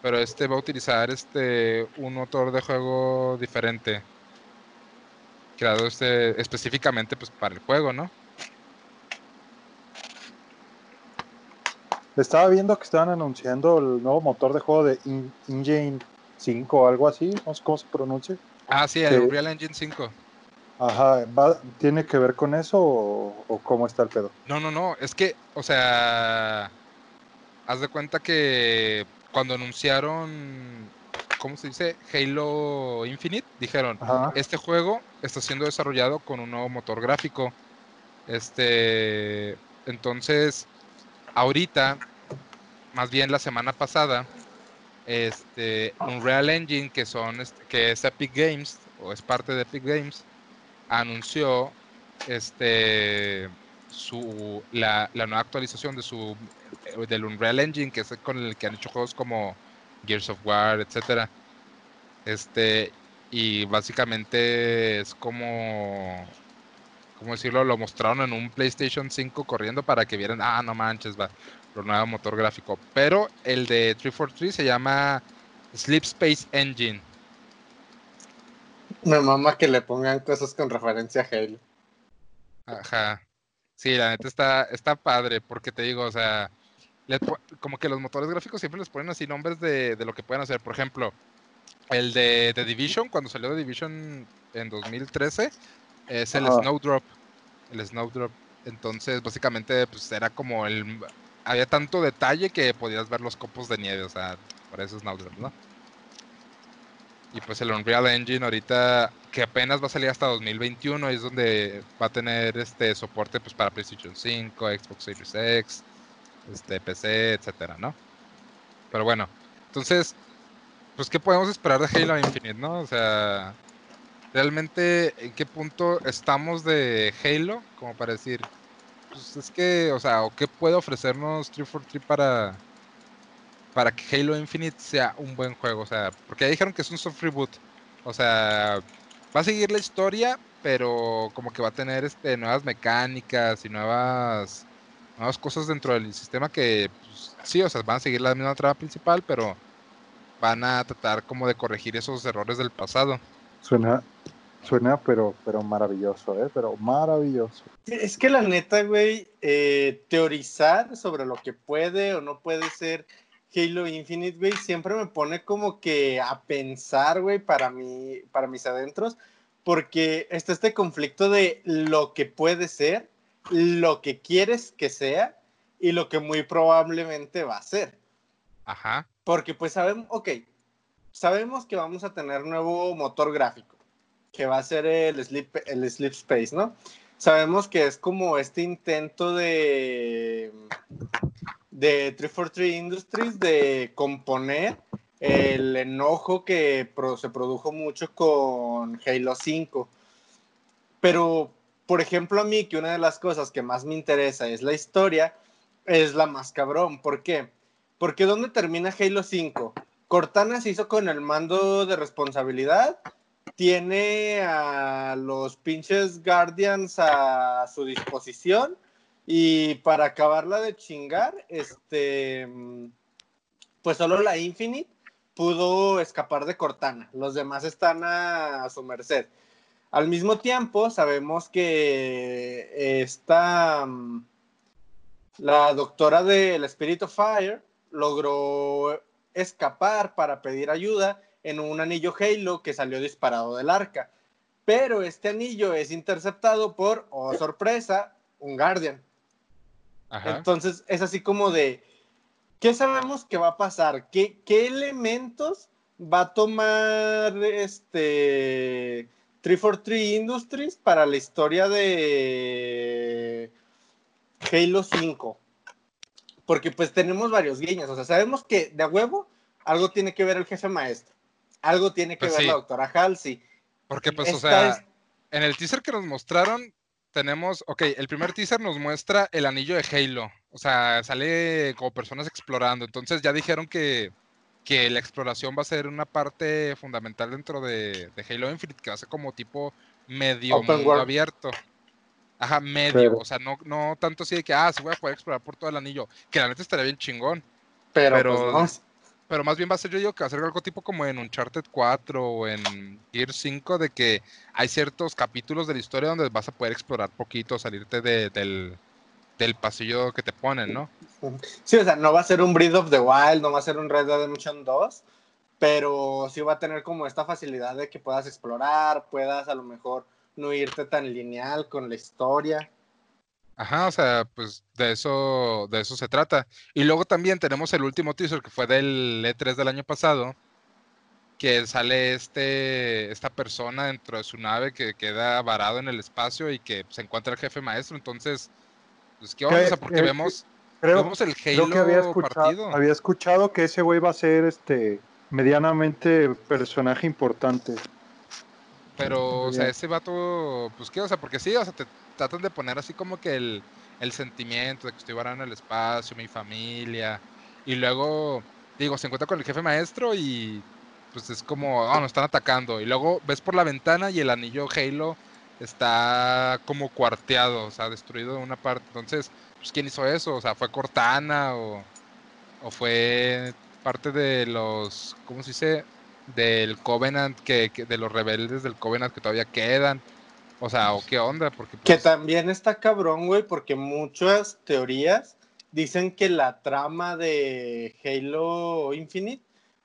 Pero este va a utilizar este un motor de juego diferente. Creado este específicamente pues para el juego, ¿no? Estaba viendo que estaban anunciando el nuevo motor de juego de In- Engine 5 o algo así, no sé cómo se pronuncia. Ah, sí, el Sí. Unreal Engine 5. Ajá, ¿va- ¿tiene que ver con eso o, o cómo está el pedo? No, no, no, es que, o sea, haz de cuenta que cuando anunciaron, ¿cómo se dice? Halo Infinite, dijeron, Ajá. este juego está siendo desarrollado con un nuevo motor gráfico. Este, entonces, ahorita, más bien la semana pasada, este, Unreal Engine, que son, este, que es Epic Games, o es parte de Epic Games, anunció, este, su, la, la nueva actualización de su, eh, del Unreal Engine, que es con el que han hecho juegos como Gears of War, etcétera. Este, Y básicamente es como, ¿cómo decirlo? Lo mostraron en un PlayStation 5 corriendo para que vieran, ah, no manches, va, lo nuevo motor gráfico. Pero el de 343 se llama Sleep Space Engine. Me mama que le pongan cosas con referencia a Halo. Ajá. Sí, la neta está, está padre, porque te digo, o sea, como que los motores gráficos siempre les ponen así nombres de, de lo que pueden hacer. Por ejemplo, el de, The Division, cuando salió The Division en 2013, es el. Snowdrop. El Snowdrop. Entonces, básicamente, pues era como el... Había tanto detalle que podías ver los copos de nieve, o sea, por eso Snowdrop, ¿no? Y pues el Unreal Engine ahorita, que apenas va a salir hasta 2021, es donde va a tener este soporte pues para PlayStation 5, Xbox Series X, este PC, etcétera, ¿no? Pero bueno, entonces, pues qué podemos esperar de Halo Infinite, ¿no? O sea, realmente en qué punto estamos de Halo, como para decir, pues es que, o sea, o qué puede ofrecernos 343 para para que Halo Infinite sea un buen juego, o sea, porque ya dijeron que es un soft reboot, o sea, va a seguir la historia, pero como que va a tener este nuevas mecánicas y nuevas nuevas cosas dentro del sistema que pues, sí, o sea, van a seguir la misma trama principal, pero van a tratar como de corregir esos errores del pasado. Suena, suena, pero, pero maravilloso, ¿eh? Pero maravilloso. Es que la neta, güey, eh, teorizar sobre lo que puede o no puede ser Halo Infinite, güey, siempre me pone como que a pensar, güey, para, mí, para mis adentros, porque está este conflicto de lo que puede ser, lo que quieres que sea y lo que muy probablemente va a ser. Ajá. Porque pues sabemos, ok, sabemos que vamos a tener nuevo motor gráfico, que va a ser el Sleep, el Sleep Space, ¿no? Sabemos que es como este intento de, de 343 Industries de componer el enojo que se produjo mucho con Halo 5. Pero, por ejemplo, a mí que una de las cosas que más me interesa es la historia, es la más cabrón. ¿Por qué? Porque ¿dónde termina Halo 5? Cortana se hizo con el mando de responsabilidad, tiene a los pinches Guardians a su disposición y para acabarla de chingar, este, mm, pues solo la Infinite pudo escapar de Cortana, los demás están a, a su merced. Al mismo tiempo, sabemos que esta, mm, la doctora del Spirit of Fire logró escapar para pedir ayuda en un anillo Halo que salió disparado del arca. Pero este anillo es interceptado por, oh sorpresa, un Guardian. Ajá. Entonces es así como de, ¿qué sabemos que va a pasar? ¿Qué, qué elementos va a tomar este 343 Industries para la historia de Halo 5? Porque pues tenemos varios guiños, o sea, sabemos que de a huevo algo tiene que ver el jefe maestro, algo tiene que Pues ver sí. la doctora Halsey. Porque pues, o sea, es- en el teaser que nos mostraron, tenemos, ok, el primer teaser nos muestra el anillo de Halo. O sea, sale como personas explorando. Entonces ya dijeron que, que la exploración va a ser una parte fundamental dentro de, de Halo Infinite, que va a ser como tipo medio Open mundo world. abierto. Ajá, medio. Pero- O sea, no, no tanto así de que, ah, se voy a poder explorar por todo el anillo. Que la neta estaría bien chingón. Pero, Pero- pues, no. Pero más bien va a ser, yo digo que va a ser algo tipo como en Uncharted 4 o en Gear 5, de que hay ciertos capítulos de la historia donde vas a poder explorar poquito, salirte de- del, del pasillo que te ponen, ¿no? Sí, o sea, no va a ser un Breath of the Wild, no va a ser un Red Dead Redemption 2, pero sí va a tener como esta facilidad de que puedas explorar, puedas a lo mejor no irte tan lineal con la historia. Ajá, o sea, pues de eso, de eso se trata. Y luego también tenemos el último teaser que fue del E3 del año pasado, que sale este, esta persona dentro de su nave que queda varado en el espacio y que se encuentra el jefe maestro. Entonces, pues qué onda, o sea, porque eh, vemos, Creo, vemos el creo Halo que había escuchado, partido. había escuchado que ese güey va a ser este medianamente personaje importante. Pero, o sea, ese vato, pues qué, o sea, porque sí, o sea, te tratan de poner así como que el, el sentimiento de que estoy varado en el espacio, mi familia, y luego, digo, se encuentra con el jefe maestro y pues es como, oh, nos están atacando. Y luego ves por la ventana y el anillo Halo está como cuarteado, o sea, destruido de una parte. Entonces, pues, ¿quién hizo eso? O sea, ¿fue Cortana o, o fue parte de los, ¿cómo se dice? Del Covenant, que, que- de los rebeldes del Covenant que todavía quedan. O sea, ¿o qué onda? Porque Que pues, también está cabrón, güey, porque muchas teorías dicen que la trama de Halo Infinite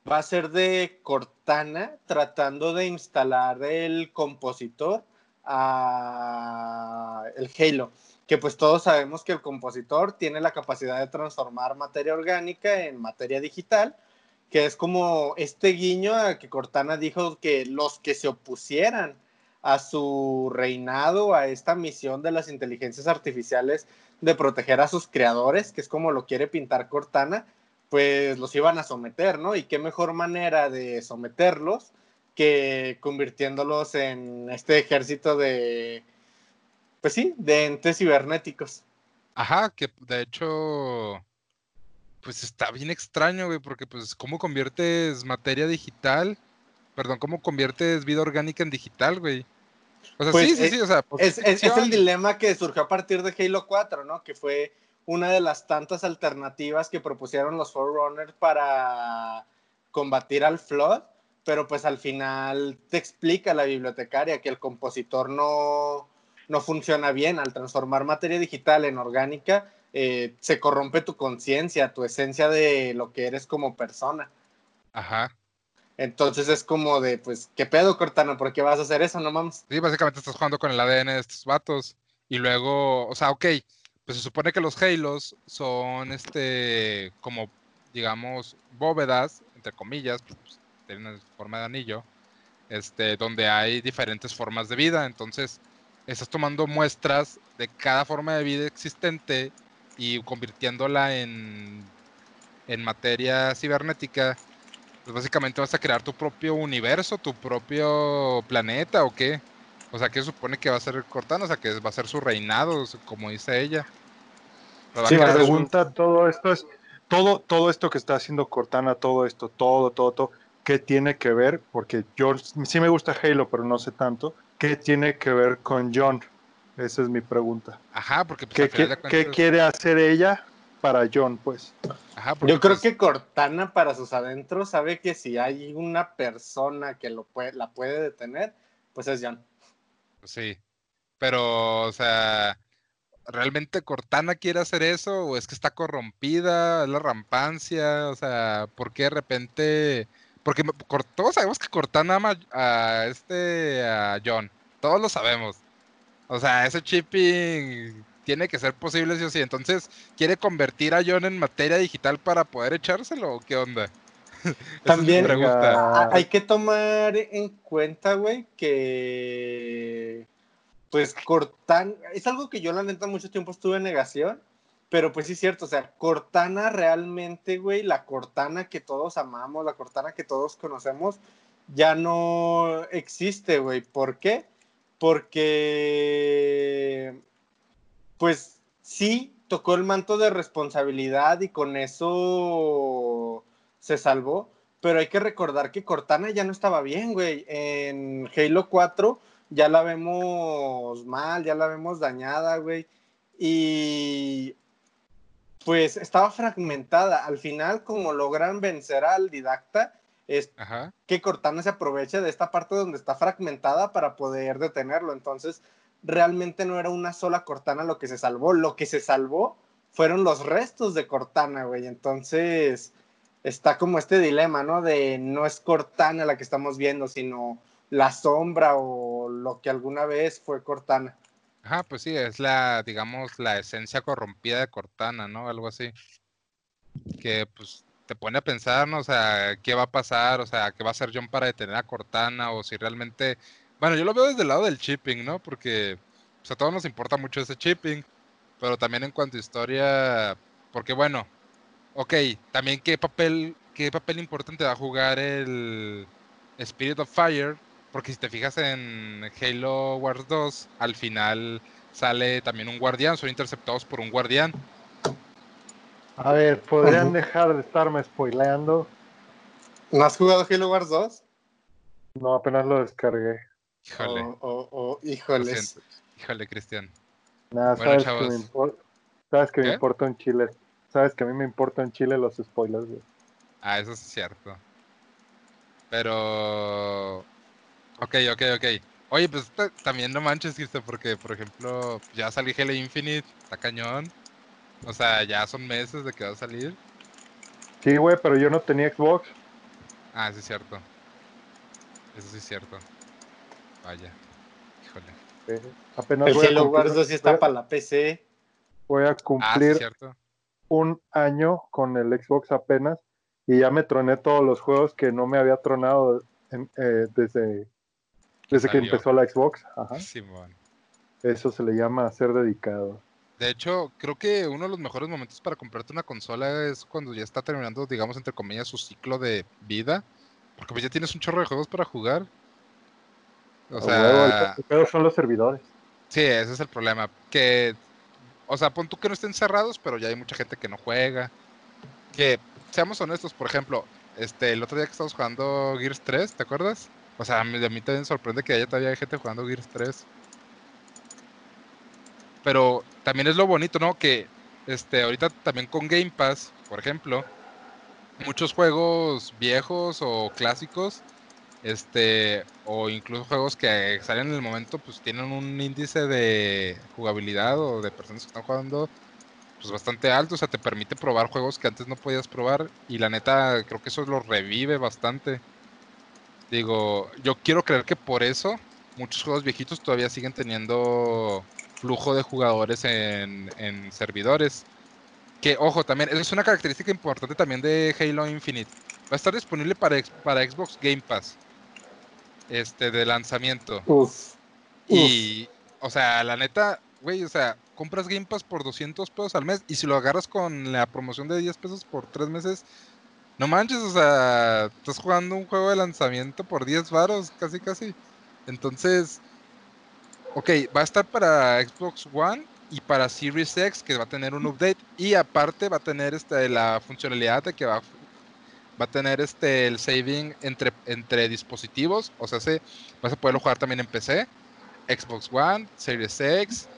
va a ser de Cortana tratando de instalar el compositor a el Halo. Que pues todos sabemos que el compositor tiene la capacidad de transformar materia orgánica en materia digital, que es como este guiño a que Cortana dijo que los que se opusieran a su reinado, a esta misión de las inteligencias artificiales de proteger a sus creadores, que es como lo quiere pintar Cortana, pues los iban a someter, ¿no? Y qué mejor manera de someterlos que convirtiéndolos en este ejército de, pues sí, de entes cibernéticos. Ajá, que de hecho, pues está bien extraño, güey, porque pues cómo conviertes materia digital, perdón, cómo conviertes vida orgánica en digital, güey. O sea, Pues, sí, sí, eh, sí, o sea, Es, es- es el dilema que surgió a partir de Halo 4, ¿no? Que fue una de las tantas alternativas que propusieron los Forerunners para combatir al Flood, pero pues al final te explica la bibliotecaria que el compositor no, no funciona bien. Al transformar materia digital en orgánica, eh, se corrompe tu conciencia, tu esencia de lo que eres como persona. Ajá. Entonces es como de, pues, ¿qué pedo, Cortana? ¿Por qué vas a hacer eso? No mames. Sí, básicamente estás jugando con el ADN de estos vatos. Y luego, o sea, ok, pues se supone que los Halos son este, como, digamos, bóvedas, entre comillas, pues, tienen forma de anillo, este, donde hay diferentes formas de vida. Entonces, estás tomando muestras de cada forma de vida existente y convirtiéndola en, en materia cibernética. Pues básicamente vas a crear tu propio universo, tu propio planeta o qué. O sea, que supone que va a ser Cortana, o sea, que va a ser su reinado, como dice ella. A Sí, la pregunta, todo esto es, todo, todo esto que está haciendo Cortana, todo esto, todo, todo, todo, ¿qué tiene que ver? Porque yo sí me gusta Halo, pero no sé tanto. ¿Qué tiene que ver con John? Esa es mi pregunta. Ajá, porque pues, ¿Qué, qué- quiere hacer ella para John, pues? Ajá, porque, Yo creo pues, que Cortana para sus adentros sabe que si hay una persona que lo puede, la puede detener, pues es John. Sí. Pero, o sea, ¿realmente Cortana quiere hacer eso? ¿O es que está corrompida? ¿Es la rampancia? O sea, ¿por qué de repente.? Porque todos sabemos que Cortana ama a este. a John. Todos lo sabemos. O sea, ese chipping tiene que ser posible, sí o sí. Entonces, ¿quiere convertir a John en materia digital para poder echárselo? ¿O qué onda? Es También-. Ah, Hay que tomar en cuenta, güey, que pues Cortana, es algo que yo la neta mucho tiempo estuve en negación, pero pues sí es cierto, o sea, Cortana realmente, güey, la Cortana que todos amamos, la Cortana que todos conocemos, ya no existe, güey. ¿Por qué? Porque, pues sí, tocó el manto de responsabilidad y con eso se salvó, pero hay que recordar que Cortana ya no estaba bien, güey. En Halo 4 ya la vemos mal, ya la vemos dañada, güey. Y pues estaba fragmentada. Al final, como logran vencer al didacta, es Ajá. que Cortana se aproveche de esta parte donde está fragmentada para poder detenerlo. Entonces, realmente no era una sola Cortana lo que se salvó. Lo que se salvó fueron los restos de Cortana, güey. Entonces, está como este dilema, ¿no? De no es Cortana la que estamos viendo, sino la sombra o lo que alguna vez fue Cortana. Ajá, pues sí, es la, digamos, la esencia corrompida de Cortana, ¿no? Algo así. Que pues te pone a pensar, ¿no? O sea, ¿qué va a pasar? O sea, ¿qué va a hacer John para detener a Cortana? O si realmente. Bueno, yo lo veo desde el lado del chipping, ¿no? Porque pues, a todos nos importa mucho ese chipping. Pero también en cuanto a historia. Porque bueno, ok, también qué papel, qué papel importante va a jugar el Spirit of Fire. Porque si te fijas en Halo Wars 2, al final sale también un guardián, son interceptados por un guardián. A ver, ¿podrían dejar de estarme spoileando? ¿No has jugado Halo Wars 2? No, apenas lo descargué. Híjole. Oh, oh, oh, híjoles. Híjole, Cristian. Nada, Bueno, sabes, chavos. que me impor- sabes que me ¿Qué? importa un chile. Sabes que a mí me importa un chile los spoilers, güey. Ah, eso sí es cierto. Pero. Ok, ok, ok. Oye, pues ta- también no manches, Cristian, porque, por ejemplo, ya salí Halo Infinite, está cañón. O sea, ya son meses de que va a salir. Sí, güey, pero yo no tenía Xbox. Ah, sí es cierto. Eso sí es cierto. Vaya. Híjole. eh, apenas El voy a Halo cumplir- Wars 2 sí está para la PC. Voy a Ah, sí cumplir un año con el Xbox apenas y ya me troné todos los juegos que no me había tronado en- eh, desde, desde que empezó la Xbox. Ajá. Simón. Eso se le llama ser dedicado. De hecho, creo que uno de los mejores momentos para comprarte una consola es cuando ya está terminando, digamos, entre comillas, su ciclo de vida. Porque pues ya tienes un chorro de juegos para jugar. O el sea, pe- pedo son los servidores. sí, ese es el problema. Que, o sea, pon tú que no estén cerrados, pero ya hay mucha gente que no juega. Que, seamos honestos, por ejemplo, este, el otro día que estábamos jugando Gears 3, ¿te acuerdas? O sea, a mí, a mí también sorprende que haya todavía hay gente jugando Gears 3. Pero también es lo bonito, ¿no? Que este, ahorita también con Game Pass, por ejemplo, muchos juegos viejos o clásicos, este, o incluso juegos que salen en el momento, pues tienen un índice de jugabilidad o de personas que están jugando, pues bastante alto, o sea, te permite probar juegos que antes no podías probar, y la neta, creo que eso lo revive bastante. Digo, yo quiero creer que por eso muchos juegos viejitos todavía siguen teniendo flujo de jugadores en, en servidores. Que, ojo, también, eso es una característica importante también de Halo Infinite. Va a estar disponible para, para Xbox Game Pass. Este, de lanzamiento. Uf. Y, o sea, la neta, güey, o sea, compras Game Pass por 200 pesos al mes y si lo agarras con la promoción de 10 pesos por 3 meses, no manches, o sea, estás jugando un juego de lanzamiento por 10 varos, casi, casi. Entonces, ok, va a estar para Xbox One y para Series X, que va a tener un update, y aparte va a tener este, la funcionalidad de que va, va a tener este, el saving entre, entre dispositivos, o sea, se, vas a poderlo jugar también en PC, Xbox One, Series X,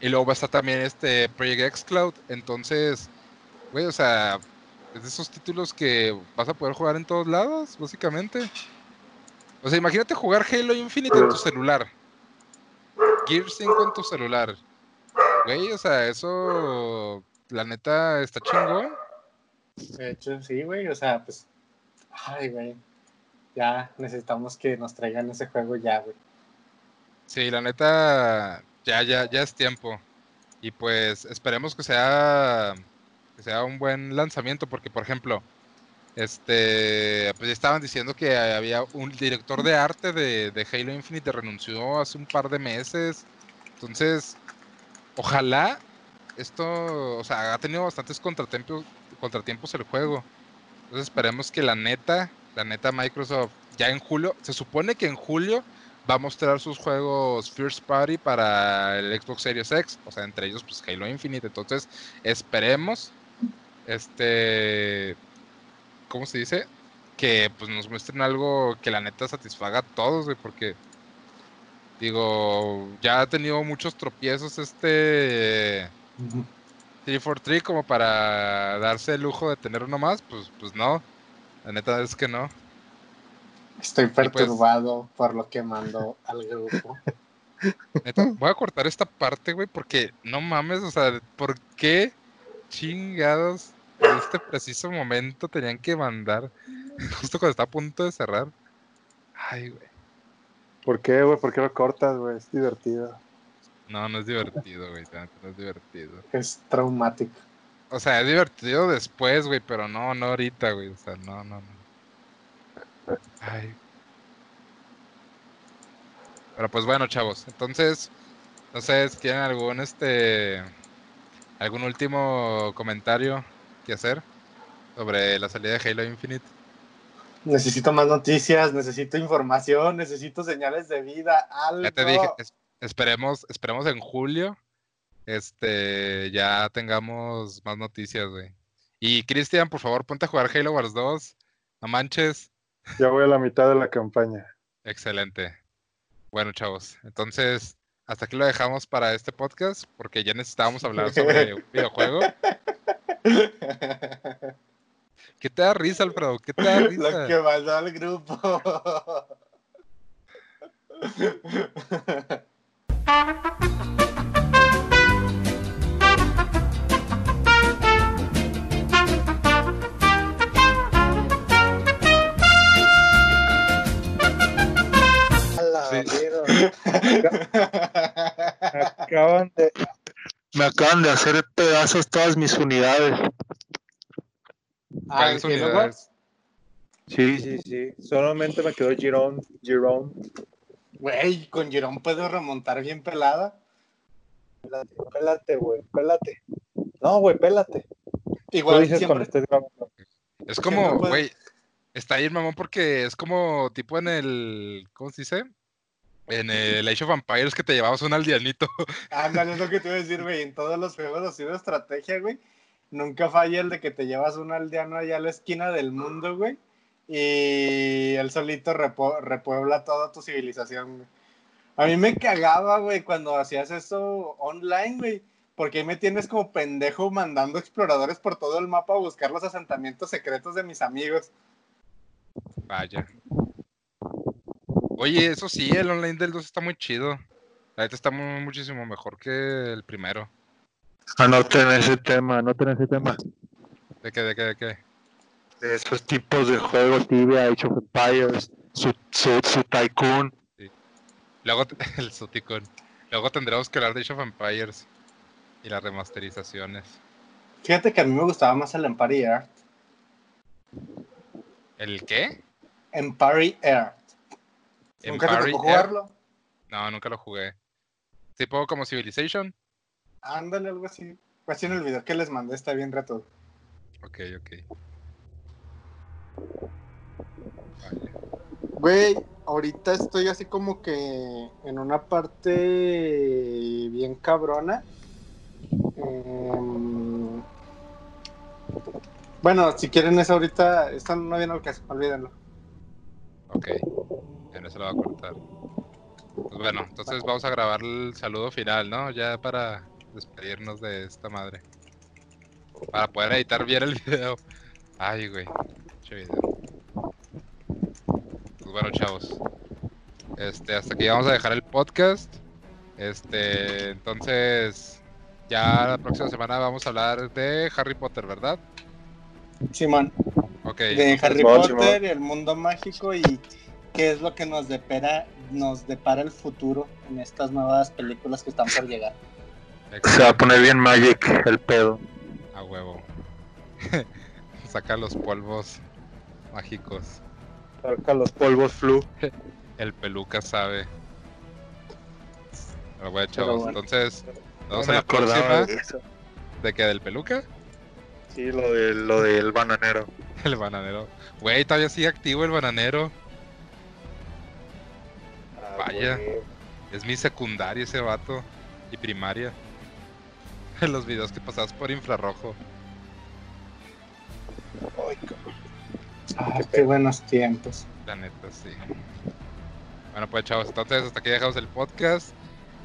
y luego va a estar también este Project X Cloud. Entonces, güey, o sea, es de esos títulos que vas a poder jugar en todos lados, básicamente. O sea, imagínate jugar Halo Infinite en tu celular. Gear 5 en tu celular. Güey, o sea, eso, la neta, está chingón. De hecho, sí, güey. O sea, pues. Ay, güey. Ya necesitamos que nos traigan ese juego ya, güey. Sí, la neta, ya, ya, ya es tiempo. Y pues esperemos que sea, que sea un buen lanzamiento, porque por ejemplo, este, pues estaban diciendo que había un director de arte de, de Halo Infinite renunció hace un par de meses. Entonces, ojalá esto, o sea, ha tenido bastantes contratiempos, contratiempos el juego. Entonces esperemos que la neta, la neta Microsoft, ya en julio, se supone que en julio va a mostrar sus juegos First Party para el Xbox Series X, o sea, entre ellos pues Halo Infinite. Entonces, esperemos este ¿cómo se dice? Que pues nos muestren algo que la neta satisfaga a todos, güey, porque digo, ya ha tenido muchos tropiezos este 343 como para darse el lujo de tener uno más, pues pues no. La neta es que no. Estoy pues- perturbado por lo que mandó al grupo. Neta, voy a cortar esta parte, güey, porque no mames, o sea, ¿por qué chingados en este preciso momento tenían que mandar justo cuando está a punto de cerrar? Ay, güey. ¿Por qué, güey? ¿Por qué lo cortas, güey? Es divertido. No, no es divertido, güey, no es divertido. Es traumático. O sea, es divertido después, güey, pero no, no ahorita, güey, o sea, no, no, no. Ay. Pero pues bueno, chavos, entonces, no sé tienen algún, este, algún último comentario que hacer sobre la salida de Halo Infinite. Necesito más noticias, necesito información, necesito señales de vida, algo. Ya te dije, es- esperemos, esperemos en julio, este, ya tengamos más noticias, güey. Y Cristian, por favor, ponte a jugar Halo Wars 2. No manches, Ya voy a la mitad de la campaña. Excelente. Bueno, chavos, entonces hasta aquí lo dejamos para este podcast porque ya necesitábamos hablar sobre un videojuego. ¿Qué te da risa, Alfredo? ¿Qué te da Lo risa? que mandó al grupo. Sí. Acaban de. Me acaban de hacer pedazos todas mis unidades. Ah, ¿Cuáles ¿en Halo unidades? Sí, sí, sí. Solamente me quedó Girón. Girón. Güey, con Jerón puedo remontar bien pelada. Pélate, pélate, güey. Pélate. No, güey, pélate. Tú Igual dices cuando siempre. estés grabando. Es como, güey, está ahí, mamón, porque es como tipo en el, ¿cómo se dice? En el Age of Empires que te llevabas un aldeanito. Ándale, es lo que te iba a decir, güey. En todos los juegos así de estrategia, güey. Nunca falla el de que te llevas un aldeano allá a la esquina del mundo, güey. Y él solito repuebla toda tu civilización, güey. A mí me cagaba, güey, cuando hacías eso online, güey. Porque ahí me tienes como pendejo mandando exploradores por todo el mapa a buscar los asentamientos secretos de mis amigos. Vaya. Oye, eso sí, el online del 2 está muy chido. La neta está mu- muchísimo mejor que el primero. Anoten ese tema, anoten ese tema. ¿De qué, de qué, de qué? De esos tipos de juegos, Tibia, Age of Empires, su, su, su Tycoon. Luego, te- el Suticon. Luego tendremos que hablar de Age of Empires y las remasterizaciones. Fíjate que a mí me gustaba más el Empire Art. ¿El qué? Empire Art. ¿Nunca te Empire tocó Air. jugarlo? No, nunca lo jugué. Tipo como Civilization. Ándale, algo así. Pues sí, en el video que les mandé está bien reto. Ok, ok. Vale. Güey, ahorita estoy así como que en una parte bien cabrona. Em, bueno, si quieren eso ahorita, esto no viene al caso, olvídenlo. Ok. Ya no se lo va a cortar. Pues bueno, entonces vamos a grabar el saludo final, ¿no? Ya para despedirnos de esta madre. Para poder editar bien el video. Ay, güey. Pinche video. Pues bueno, chavos. Este, hasta aquí vamos a dejar el podcast. Este, entonces, ya la próxima semana vamos a hablar de Harry Potter, ¿verdad? Simón, Ok. de Harry Potter, el mundo mágico y qué es lo que nos depara, nos depara el futuro en estas nuevas películas que están por llegar. Se va a poner bien Magic el pedo. A huevo. Saca los polvos mágicos. Saca los polvos flu. El peluca sabe. Pero bueno, Pero chavos. bueno. Entonces, nos No en la próxima. de. ¿De qué? ¿Del peluca? Sí, lo, de, lo del bananero. El bananero. Güey, todavía sigue activo el bananero. Vaya. Es mi secundaria ese vato. Y primaria. Los videos que pasabas por infrarrojo. Ay. Ah, qué buenos tiempos. La neta, sí. Bueno, pues chavos, entonces hasta aquí dejamos el podcast.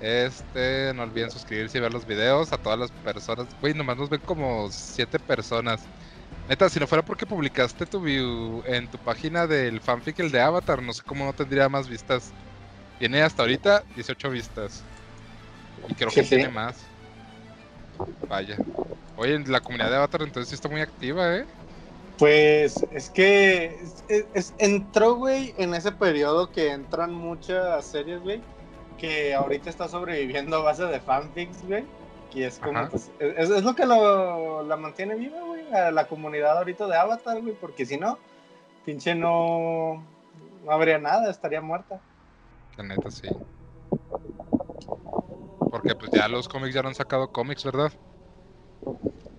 Este, no olviden suscribirse y ver los videos a todas las personas. Güey, nomás nos ven como siete personas. Neta, si no fuera porque publicaste tu view en tu página del fanfic, el de Avatar, no sé cómo no tendría más vistas. Tiene hasta ahorita 18 vistas. Y creo que Sí, sí. tiene más. Vaya. Oye, la comunidad de Avatar entonces sí está muy activa, ¿eh? Pues es que es- entró, güey, en ese periodo que entran muchas series, güey, que ahorita está sobreviviendo a base de fanfics, güey. Y es como, pues, es, es lo que lo, la mantiene viva, güey, a la comunidad ahorita de Avatar, güey, porque si no, pinche no, no habría nada, estaría muerta. La neta, sí. Porque pues ya los cómics ya no han sacado cómics, ¿verdad?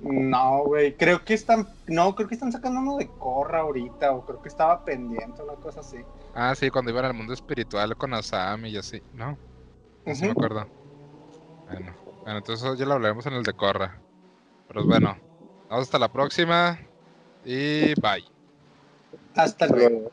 No, güey, creo que están, no, creo que están sacando uno de Corra ahorita, o creo que estaba pendiente, una cosa así. Ah, sí, cuando iban al mundo espiritual con Asami y así, ¿no? Sí me Ujú. acuerdo. Bueno, bueno, entonces ya lo hablaremos en el de Corra. Pero bueno, vamos hasta la próxima y bye. Hasta luego.